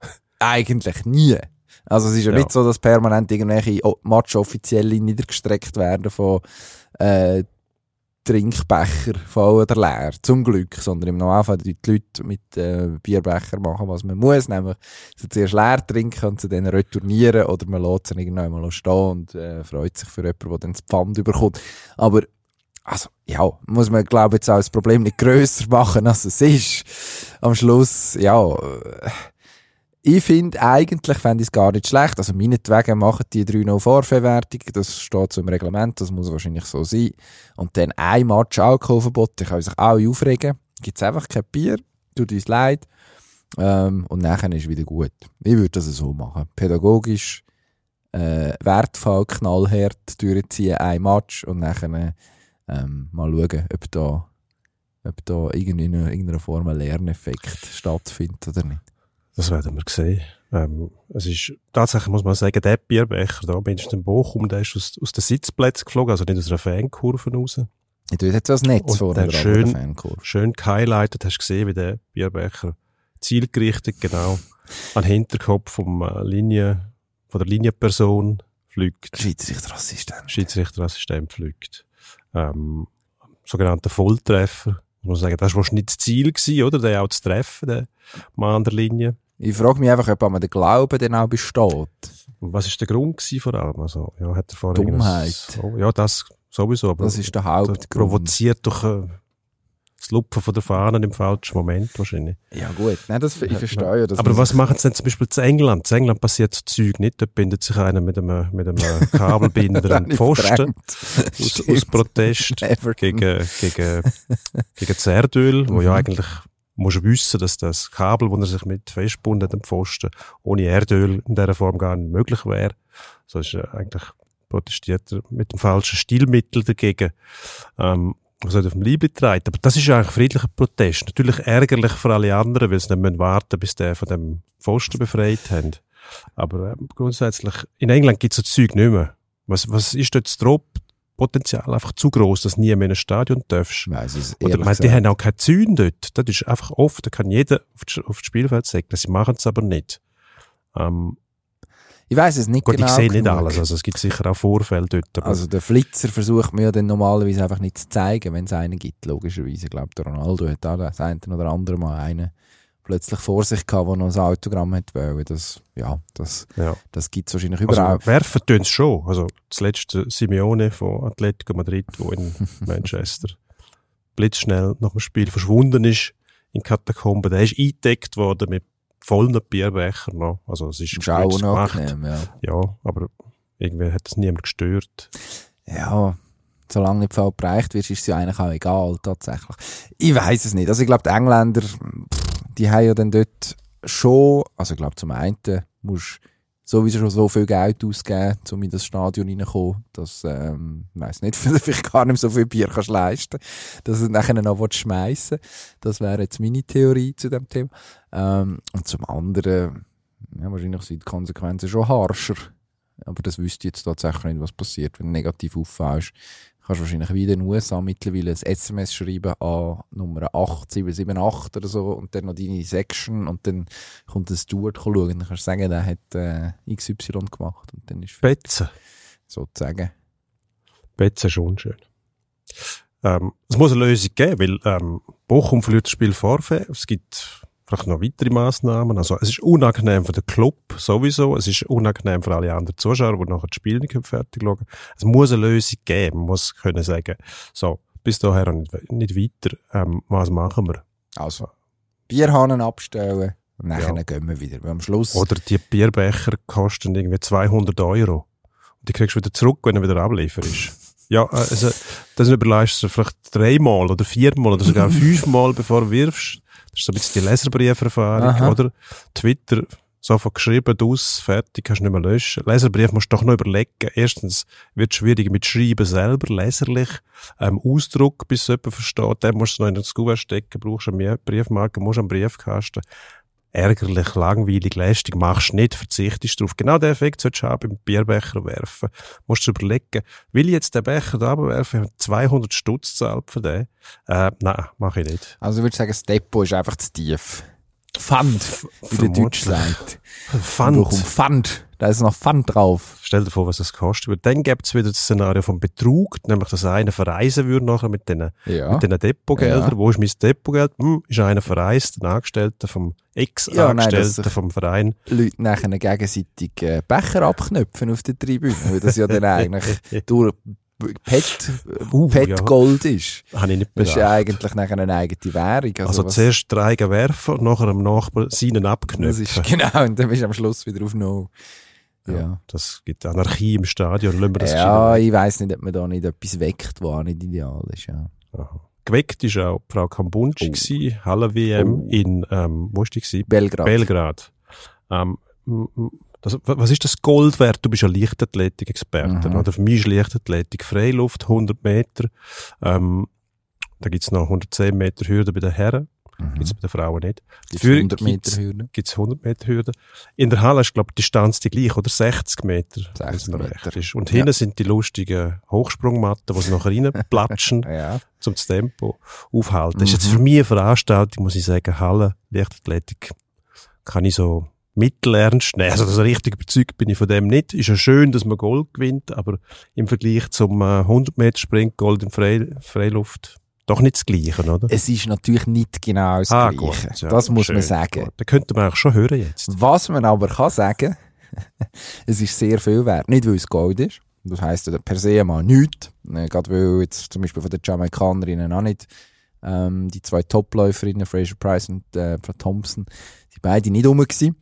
eigentlich nie. Also es ist ja, Ja. nicht so, dass permanent irgendwelche O- Match-Offizielle niedergestreckt werden von äh, Trinkbecher voll oder leer. Zum Glück. Sondern im Normalfall die Leute mit äh, Bierbecher machen, was man muss. Nämlich sie zuerst leer trinken und sie dann retournieren oder man lässt sie irgendwann mal stehen und äh, freut sich für jemanden, der dann das Pfand überkommt. Aber also, ja, muss man, glaube ich, jetzt auch das Problem nicht grösser machen, als es ist. Am Schluss, ja, äh, ich finde, eigentlich fände ich es gar nicht schlecht. Also, meinetwegen machen die 3-0 Vorverwertung. Das steht so im Reglement. Das muss wahrscheinlich so sein. Und dann ein Match Alkoholverbot. Die können sich auch aufregen. Gibt es einfach kein Bier. Tut uns leid. Ähm, und nachher ist es wieder gut. Ich würde das so machen. Pädagogisch, äh, wertvoll, knallhart durchziehen, ein Match und nachher ähm, mal schauen, ob da, ob da in irgendeiner Form ein Lerneffekt stattfindet oder nicht. Das werden wir sehen. Ähm, es ist, tatsächlich muss man sagen, der Bierbecher da, mindestens in Bochum, der ist aus, aus den Sitzplätzen geflogen, also nicht aus einer Fankurve raus. Ich tue jetzt das Netz vor der schön- Fankurve. Schön gehighlightet, hast du gesehen, wie der Bierbecher zielgerichtet, genau, an den Hinterkopf vom äh, Linie, von der Linienperson fliegt. Schiedsrichterassistent. Schiedsrichterassistent fliegt. Ähm, sogenannter Volltreffer. Ich muss sagen, das war wahrscheinlich nicht das Ziel gewesen, oder? Den auch zu treffen, den Mann an der Linie. Ich frage mich einfach, ob man den Glauben dann auch besteht. Und was ist der Grund gewesen vor allem? Also, ja, hat er vorher Dummheit. Oh, ja, das sowieso, aber Das ist der Hauptgrund. provoziert durch äh, das Lupfen von der Fahnen im falschen Moment wahrscheinlich. Ja gut, Nein, das, ich verstehe ja. dass aber was machen sie denn zum Beispiel zu England? Zu England passiert so Zeug nicht. Da bindet sich einer mit einem, mit einem Kabelbinder an Pfosten aus, aus. Protest gegen, gegen, gegen das Erdöl, wo Mhm. ja eigentlich musst wissen, dass das Kabel, wo er sich mit festgebunden hat, am Pfosten, ohne Erdöl in dieser Form gar nicht möglich wäre. So ist er eigentlich protestiert er mit dem falschen Stilmittel dagegen, ähm, was auf dem Liebling trägt. Aber das ist eigentlich friedlicher Protest. Natürlich ärgerlich für alle anderen, weil sie müssen warten bis der von dem Pfosten befreit haben. Aber ähm, grundsätzlich, in England gibt es so Zeug nicht mehr. Was, was ist dort das Drop-Potenzial einfach zu groß, dass nie mehr in ein Stadion darfst? Weiss es, Oder, meine, die haben auch keine Zäune dort. Das ist einfach oft, da kann jeder auf das, Spielfeld sagen. Sie machen es aber nicht. Ähm, Ich weiß es nicht gut, genau. ich sehe nicht genug. alles. Also es gibt sicher auch Vorfälle dort. Also der Flitzer versucht mir ja dann normalerweise einfach nicht zu zeigen, wenn es einen gibt, logischerweise. Ich glaube, der Ronaldo hat auch das eine oder andere Mal einen plötzlich vor sich gehabt, der noch ein Autogramm hat wollen. Das, ja, das, ja. das gibt es wahrscheinlich überall. also, werfen tun sie schon. Also das letzte Simeone von Atletico Madrid, wo in Manchester blitzschnell nach dem Spiel verschwunden ist in Katakomben. Der ist eingedeckt worden mit vollen Bierbechern noch. Also es ist ist auch gemacht. ja. Ja, aber irgendwie hat das niemand gestört. Ja, solange nicht voll bereicht wird, ist es ja eigentlich auch egal, tatsächlich. Ich weiß es nicht. Also ich glaube, die Engländer, pff, die haben ja dann dort schon, also ich glaube, zum einen musst sowieso schon so viel Geld ausgeben, um in das Stadion reinzukommen, dass, ähm, ich weiss nicht, vielleicht gar nicht so viel Bier kannst leisten, dass du nachher noch schmeißen Das wäre jetzt meine Theorie zu dem Thema. Ähm, und zum anderen, ja, wahrscheinlich sind die Konsequenzen schon harscher. Aber das wüsste ich jetzt tatsächlich nicht, was passiert, wenn du negativ auffällst. Kannst wahrscheinlich wie in den USA mittlerweile ein SMS schreiben an Nummer 8778 oder so und dann noch deine Section und dann kommt ein Steward schauen. Dann kannst du sagen, der hat äh, XY gemacht und dann ist Betzen. sozusagen. Betzen ist schon unschön. Ähm, es muss eine Lösung geben, weil ähm, Bochum verliert das Spiel Vorfeld. Es gibt vielleicht noch weitere Massnahmen. Also es ist unangenehm für den Club sowieso. Es ist unangenehm für alle anderen Zuschauer, die nachher das Spiel nicht fertig schauen können. Es muss eine Lösung geben. Man muss können sagen, so, bis daher und nicht, nicht weiter. Ähm, was machen wir? Also, Bierhahnen abstellen und nachher Ja. gehen wir wieder. Weil am Schluss, Oder die Bierbecher kosten irgendwie 200 Euro. Und die kriegst du wieder zurück, wenn du wieder ablieferst. Ja, äh, also, das überleistest du vielleicht dreimal oder viermal oder sogar fünfmal, bevor du wirfst. Das ist so ein bisschen die Leserbrieferfahrung, Aha. oder? Twitter, sofort geschrieben, aus, fertig, kannst du nicht mehr löschen. Leserbrief musst du doch noch überlegen. Erstens wird es schwierig mit Schreiben selber, leserlich. Ähm, Ausdruck, bis du jemand versteht, den musst du noch in das Kuvert stecken, brauchst eine Briefmarke, musst einen Briefkasten ärgerlich, langweilig, lästig, machst nicht, verzichtest drauf. Genau den Effekt solltest du auch beim Bierbecher werfen. Musst du überlegen, will ich jetzt den Becher da werfen, ich habe 200 Stutz zahlt für den? Äh, nein, mache ich nicht. also ich würde sagen, das Depot ist einfach zu tief. Pfand, wie der. Deutsch sagt. Pfand. Pfand. Da ist noch Pfand drauf. Stell dir vor, was das kostet. Weil dann gibt es wieder das Szenario vom Betrug, nämlich dass einer verreisen würde nachher mit den, Ja. mit den Depotgeldern. Ja. Wo ist mein Depotgeld? Hm, ist einer verreist, ein Angestellter vom Ex-Angestellter Ja, das- vom Verein. Leute nachher gegenseitig äh, Becher abknöpfen auf der Tribüne, weil das ja dann eigentlich durch Pet, Uh, Pet ja. Gold ist. Habe ich nicht Das ist bedacht. ja eigentlich nachher eine eigene Währung. Also, Also zuerst drei werfen und nachher am Nachbar seinen das abknüpfen. ist genau, und dann bist du am Schluss wieder auf No. Ja. Das gibt Anarchie im Stadion. Lassen wir das Ja, ich weiss nicht, ob man da nicht etwas weckt, was nicht ideal ist, ja. Aha. Geweckt ist auch Frau Kambunci Oh. Halle-WM Oh. in, ähm, wo ist die gsi? Belgrad. Belgrad. Ähm, das, was ist das Gold wert? Du bist ja Leichtathletik-Experte, Mhm. oder? Für mich ist Leichtathletik Freiluft, 100 Meter. Ähm, da gibt's noch 110 Meter Hürde bei den Herren, Mhm. gibt's bei den Frauen nicht. Die Für- 100 Meter gibt's- Hürde. Gibt's 100 Meter Hürde. In der Halle ist, glaube die Distanz die gleiche, oder? 60 Meter. 60 wenn's noch recht Meter. Ist. Und Ja. hinten sind die lustigen Hochsprungmatten, die sie nachher reinplatschen Ja. zum das Tempo aufhalten. Das ist jetzt Mhm. für mich eine Veranstaltung, muss ich sagen, Halle, Leichtathletik, kann ich so mittelernst nehmen. Also, so richtig überzeugt bin ich von dem nicht. Ist ja schön, dass man Gold gewinnt, aber im Vergleich zum äh, 100 Meter Sprint Gold in Frei, Freiluft doch nicht das Gleiche, oder? Es ist natürlich nicht genau das Ah, Gleiche. gut, ja, das muss man schön, sagen. gut. Da könnte man auch schon hören jetzt. Was man aber kann sagen, es ist sehr viel wert. Nicht, weil es Gold ist. Das heisst ja per se mal nichts. Äh, Gerade weil jetzt zum Beispiel von den Jamaikanerinnen auch nicht ähm, die zwei Topläuferinnen, Fraser Price und äh, Frau Thompson, die beide nicht rum gewesen.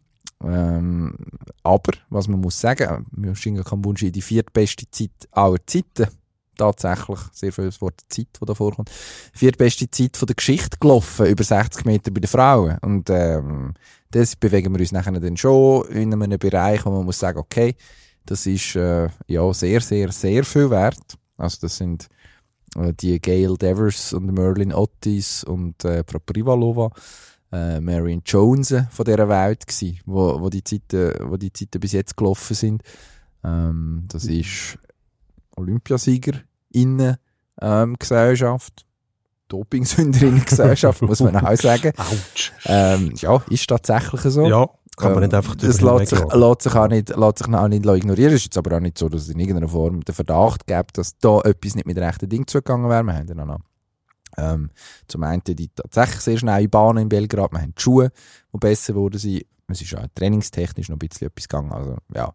Ähm, aber, was man muss sagen, Mjoshinga Kambunji die viertbeste Zeit aller Zeiten. Tatsächlich, sehr viel das Wort Zeit, das da vorkommt. Viertbeste Zeit von der Geschichte gelaufen, über 60 Meter bei den Frauen. Und ähm, das bewegen wir uns nachher dann schon in einem Bereich, wo man muss sagen, okay, das ist äh, ja sehr, sehr, sehr viel wert. Also das sind äh, die Gail Devers und Merlin Otis und äh, Frau Privalova, äh, Marion Jones von dieser Welt gsi, wo, wo, die Zeiten, wo die Zeiten bis jetzt gelaufen sind. Ähm, das ist Olympiasieger innen ähm, Gesellschaft, Dopingsünderinnen-Gesellschaft, muss man auch sagen. Autsch. Ähm, ja, ist tatsächlich so. Ja, kann man Ähm, nicht einfach Das lässt sich, lässt sich auch nicht, lässt sich auch nicht ignorieren. Es ist jetzt aber auch nicht so, dass es in irgendeiner Form den Verdacht gibt, dass da etwas nicht mit rechten Dingen zugegangen wäre. Wir haben dann noch, ähm, zum einen die tatsächlich sehr schnelle Bahnen in Belgrad. Wir haben die Schuhe, die besser sind. Es ist auch trainingstechnisch noch ein bisschen etwas gegangen. Also, ja,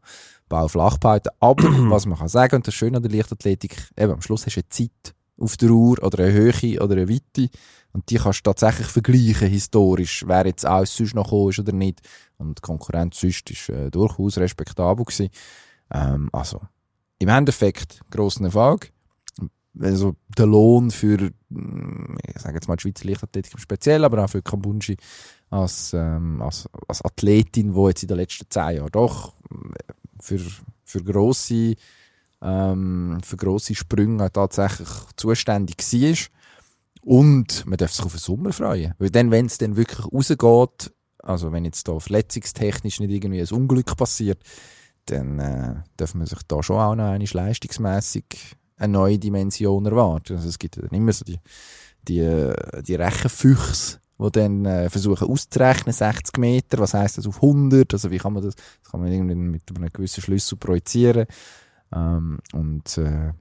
Bau flach behalten. Aber, was man kann sagen, und das Schöne an der Leichtathletik, eben, am Schluss hast du eine Zeit auf der Uhr oder eine Höhe oder eine Weite. Und die kannst du tatsächlich vergleichen, historisch, wer jetzt alles sonst noch gekommen ist oder nicht. Und die Konkurrenz sonst ist äh, durchaus respektabel gewesen. Ähm, also, im Endeffekt, grossen Erfolg. Also, der Lohn für, mm, ich sage jetzt mal, die Schweizer Leichtathletik im Speziell, aber auch für Kambunji als, ähm, als, als Athletin, die jetzt in den letzten zehn Jahren doch für, für grosse, ähm, für grosse Sprünge tatsächlich zuständig war. Und man darf sich auf den Sommer freuen. Weil dann, wenn es dann wirklich rausgeht, also wenn jetzt da verletzungstechnisch nicht irgendwie ein Unglück passiert, dann äh, darf man sich da schon auch noch einmal leistungsmässig eine neue Dimension erwarten. Also es gibt dann immer so die, die, äh, die Rechenfüchse, die dann äh, versuchen auszurechnen, 60 Meter, was heißt das auf 100, also wie kann man das, das kann man irgendwie mit einem gewissen Schlüssel projizieren. Ähm, und äh,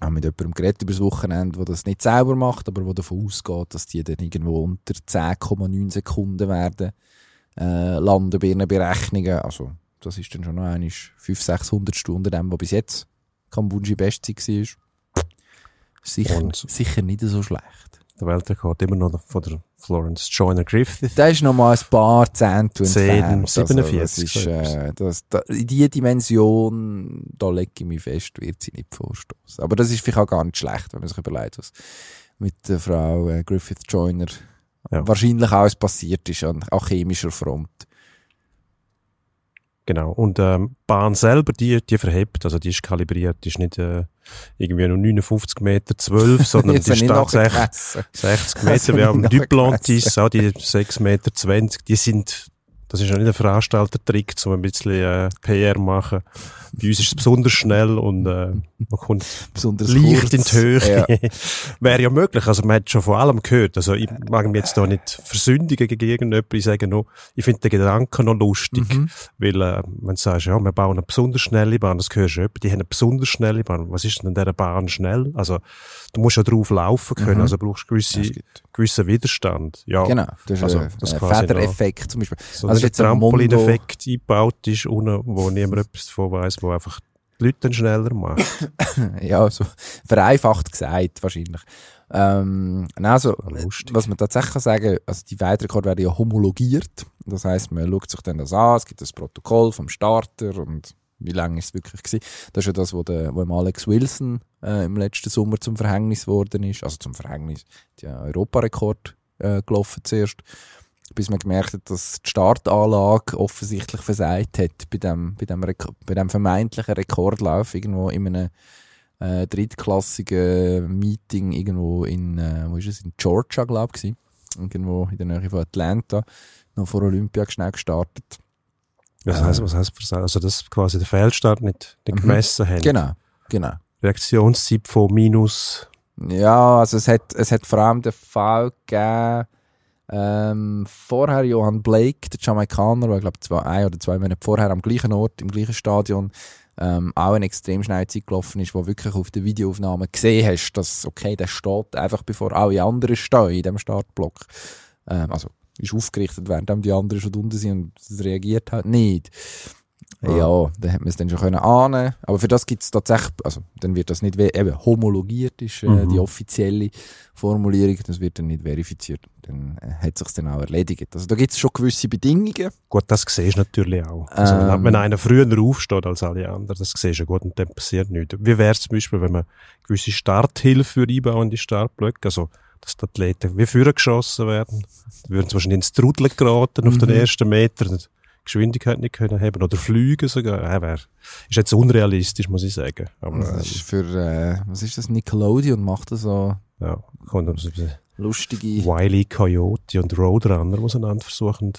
haben mit jemandem geredet über das Wochenende, der das nicht selber macht, aber der davon ausgeht, dass die dann irgendwo unter 10,9 Sekunden werden äh, landen bei ihren Berechnungen. Also das ist dann schon noch einmal 500, 600 Stunden dem, was bis jetzt Kambunji Bestzeit war. Sicher, Und- sicher nicht so schlecht. Der Weltrekord immer noch von der Florence Joyner Griffith. Da ist noch mal ein paar Zehntel Zehn, entfernt. Also, 47, das ist, äh, das, da, in diese Dimension, da lege ich mich fest, wird sie nicht vorstoßen. Aber das ist vielleicht auch gar nicht schlecht, wenn man sich überlegt, was mit der Frau äh, Griffith Joyner Ja. wahrscheinlich alles passiert ist an auch chemischer Front. Genau. Und ähm, die Bahn selber, die, die verhebt, also die ist kalibriert, die ist nicht äh, irgendwie nur 59 Meter 12, sondern die ist ich tatsächlich nachgemessen. 60 Meter, am nicht Duplantis, auch die 6 Meter 20, die sind, das ist ja nicht ein Veranstaltertrick, um ein bisschen äh, PR machen. Bei uns ist es besonders schnell und äh, Man kommt Besonders leicht kurz. in die Höhe. Ja. Wäre ja möglich. Also man hat schon vor allem gehört. Also ich mag mich jetzt da nicht versündigen gegen irgendjemanden. Ich sage nur, ich finde den Gedanken noch lustig. Mhm. Weil, äh, wenn du sagst, ja, wir bauen eine besonders schnelle Bahn, das hörst du die haben eine besonders schnelle Bahn. Was ist denn an dieser Bahn schnell? Also, du musst ja drauf laufen können, Mhm. also brauchst du gewisse, gewissen Widerstand. Ja. Genau, das ist Also, ein, das ein Federeffekt zum Beispiel. So Also ein Trampolineffekt eingebaut ist, unten, wo niemand etwas davon weiss, wo einfach die Leute dann schneller macht. Ja, so vereinfacht gesagt wahrscheinlich. Ähm, also, Lustig. was man tatsächlich kann sagen, also die Weltrekorde werden ja homologiert. Das heißt, man schaut sich dann das an, es gibt das Protokoll vom Starter und wie lange ist es wirklich gewesen. Das ist ja das, wo, der, wo Alex Wilson äh, im letzten Sommer zum Verhängnis geworden ist. Also zum Verhängnis, der Europarekord äh, gelaufen zuerst. Bis man gemerkt hat, dass die Startanlage offensichtlich versagt hat bei dem, bei dem, Reko bei dem vermeintlichen Rekordlauf irgendwo in einem äh, drittklassigen Meeting irgendwo in, äh, wo ist es, in Georgia, glaube ich, irgendwo in der Nähe von Atlanta, noch vor Olympia schnell gestartet. Was Äh. heisst, was heisst, versa- also, dass quasi der Fehlstart nicht, nicht Mhm. gemessen haben. Genau, genau. Reaktionszeit von minus, Ja, also es hat, es hat vor allem den Fall gegeben, ähm, vorher Johann Blake, der Jamaikaner, der, glaube zwei, ein oder zwei Monate vorher am gleichen Ort, im gleichen Stadion, ähm, auch eine extrem schnelle Zeit gelaufen ist, wo wirklich auf der Videoaufnahme gesehen hast, dass, okay, der steht einfach bevor alle anderen stehen in dem Startblock. Ähm, also, ist aufgerichtet, während die anderen schon unten sind und reagiert halt nicht. Ja. Dann hat man es dann schon können ahnen. Aber für das gibt es tatsächlich, also dann wird das nicht eben homologiert, ist äh, Mhm. die offizielle Formulierung, das wird dann nicht verifiziert. Dann äh, hat sich dann auch erledigt. Also da gibt es schon gewisse Bedingungen. gut, das siehst du natürlich auch. Also, Ähm. wenn einer früher aufsteht als alle anderen, das siehst du gut und dann passiert nichts. Wie wäre es zum Beispiel, wenn man gewisse Starthilfe für einbauen in die Startblöcke, also, dass die Athleten wie früher geschossen werden, würden sie wahrscheinlich ins Trudeln geraten auf den Mhm. ersten Meter, die Geschwindigkeit nicht können haben oder fliegen sogar. Ja, wär, ist jetzt unrealistisch, muss ich sagen. Aber, Das ähm, ist für, äh, was ist das, Nickelodeon macht da so ja, kommt also lustige... Wiley Coyote und Roadrunner, die einander versuchen,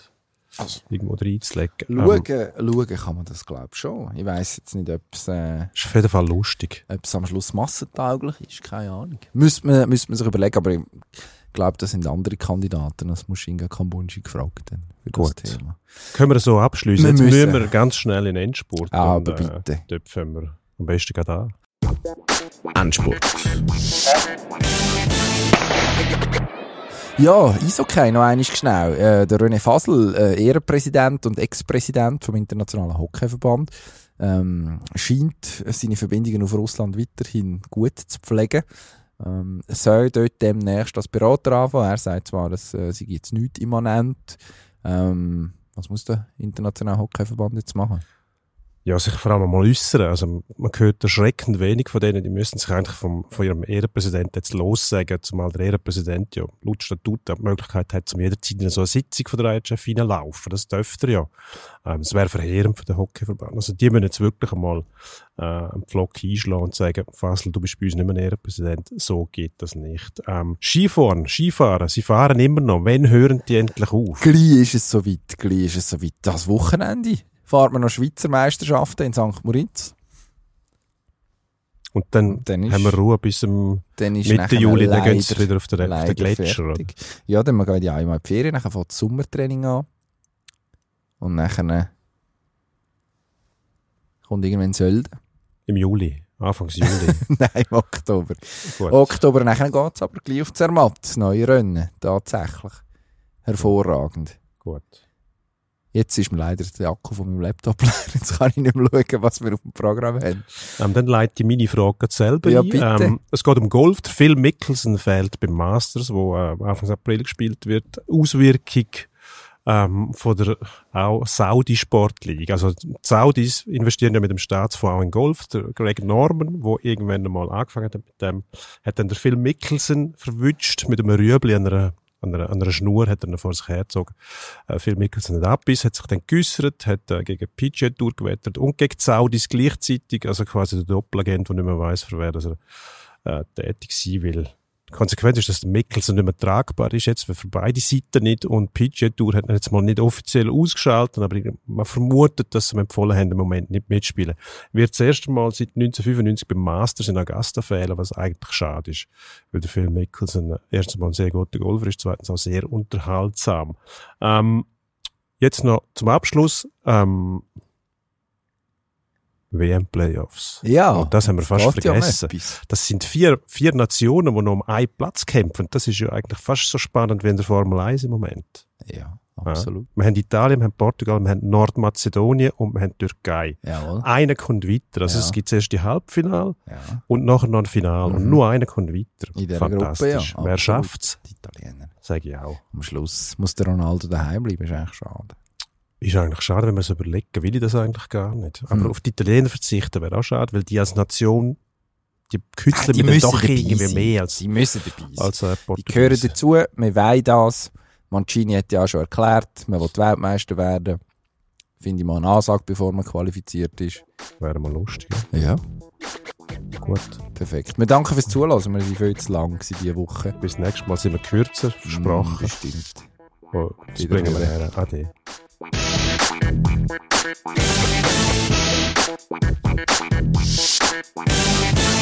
Also, irgendwo reinzulegen. Ähm, schauen, schauen kann man das glaube ich schon. Ich weiss jetzt nicht, ob es... Äh, ist auf jeden Fall lustig. ob es am Schluss massentauglich ist, keine Ahnung. Müsste man, müsste man sich überlegen, aber glaube, das sind andere Kandidaten als Mushinga Kambunji gefragt dann für Gut. das Thema. Können wir so abschließen? Wir Jetzt müssen müssen. wir ganz schnell in den Endspurt. Ah, und, aber bitte. Dort fangen wir am besten gerade an. Endspurt. Ja, Eishockey noch einmal schnell. Äh, der René Fasel, äh, Ehrenpräsident und Ex-Präsident vom Internationalen Hockeyverband, ähm, scheint seine Verbindungen auf Russland weiterhin gut zu pflegen. Ähm, soll dort demnächst als Berater anfangen. Er sagt zwar, dass äh, sie jetzt nichts immanent. Ähm, was muss der Internationale Hockeyverband jetzt machen? Ja, sich vor allem mal äußern. Also, man hört erschreckend wenig von denen, die müssen sich eigentlich vom, von ihrem Ehrenpräsidenten jetzt lossagen, zumal der Ehrenpräsident ja laut Statut die Möglichkeit hat, zum jederzeit in so eine Sitzung von der IHF hineinlaufen. Das dürfte er ja. Ähm, das wäre verheerend für den Hockeyverband. Also, die müssen jetzt wirklich einmal, äh, einen Pflock einschlagen und sagen, Fasel, du bist bei uns nicht mehr Ehrenpräsident. So geht das nicht. Ähm, Skifahren, Skifahren, sie fahren immer noch. Wann hören die endlich auf? Gleich ist es soweit, gleich ist es soweit. Das Wochenende fahrt man noch Schweizer Meisterschaften in St. Moritz. Und dann, Dann ist- haben wir Ruhe bis zum Dann Mitte Juli, dann gehen sie leider- wieder auf den, auf den Gletscher. Ja, dann geht ja einmal in die Ferien, dann fängt das Sommertraining an. Und nachher äh, kommt irgendwann Sölden. Im Juli, Anfangs Juli. Nein, im Oktober. Gut. Oktober, nachher geht es aber gleich auf Zermatt, das neue Rennen. Tatsächlich. Hervorragend. Gut. Jetzt ist mir leider der Akku von meinem Laptop leer. Jetzt kann ich nicht mehr schauen, was wir auf dem Programm haben. Ähm, dann leite ich meine Frage selber Ja, ein. bitte. Ähm, es geht um Golf. Der Phil Mickelson fehlt beim Masters, wo äh, Anfang April gespielt wird. Auswirkung ähm, von der auch Saudi Sportleague. Also die Saudis investieren ja mit dem Staatsfonds auch in Golf. Der Greg Norman, wo irgendwann einmal angefangen hat mit dem, hat dann der Phil Mickelson verwünscht mit einem Rüebli an einer an einer, an einer Schnur hat er ihn vor sich hergezogen. Äh, Phil Mickelson hat abbiss, hat sich dann geäussert, hat äh, gegen PGA Tour gewettert und gegen die Saudis gleichzeitig, also quasi der Doppelagent, der nicht mehr weiss, für wer dass er äh, tätig sein will. Konsequenz ist, dass Mickelson nicht mehr tragbar ist, jetzt für beide Seiten nicht. Und PGA Tour hat ihn jetzt mal nicht offiziell ausgeschaltet, aber man vermutet, dass sie mit vollen Händen im Moment nicht mitspielen. Wird das erste Mal seit 1995 beim Masters in Augusta fehlen, was eigentlich schade ist. Weil der Phil Mickelson erstens mal ein sehr guter Golfer ist, zweitens auch sehr unterhaltsam. Ähm, jetzt noch zum Abschluss, ähm, WM-Playoffs. Ja. Und das haben wir fast ja vergessen. etwas. Das sind vier, vier Nationen, die noch um einen Platz kämpfen. Das ist ja eigentlich fast so spannend wie in der Formel 1 im Moment. Ja, absolut. Wir haben Italien, wir haben Portugal, wir haben Nordmazedonien und wir haben Türkei. Jawohl. Einer kommt weiter. Also Ja. es gibt zuerst die Halbfinale Ja. und nachher noch ein Finale. Und Mhm. nur einer kommt weiter. In dieser Gruppe, ja. Fantastisch. Wer schafft's? Die Italiener. Sage ich auch. Am Schluss muss der Ronaldo daheim bleiben, ist eigentlich schade. Ist eigentlich schade, wenn man es überlegen, will ich das eigentlich gar nicht. Aber Hm. auf die Italiener verzichten wäre auch schade, weil die als Nation, die kützeln Die mir dann müssen doch irgendwie sein. mehr als, Sie müssen dabei sein. als äh, die gehören dazu, wir wollen das. Mancini hat ja auch schon erklärt, man will Weltmeister werden. Finde ich mal eine Ansage, bevor man qualifiziert ist. Wäre mal lustig. Ja. Gut. Perfekt. Wir danken fürs Zuhören. Wir sind viel zu lang diese Woche. Bis nächstes Mal sind wir kürzer, Mm, versprochen. bestimmt. Oh, das bringen wir her. Ade. We'll be right back.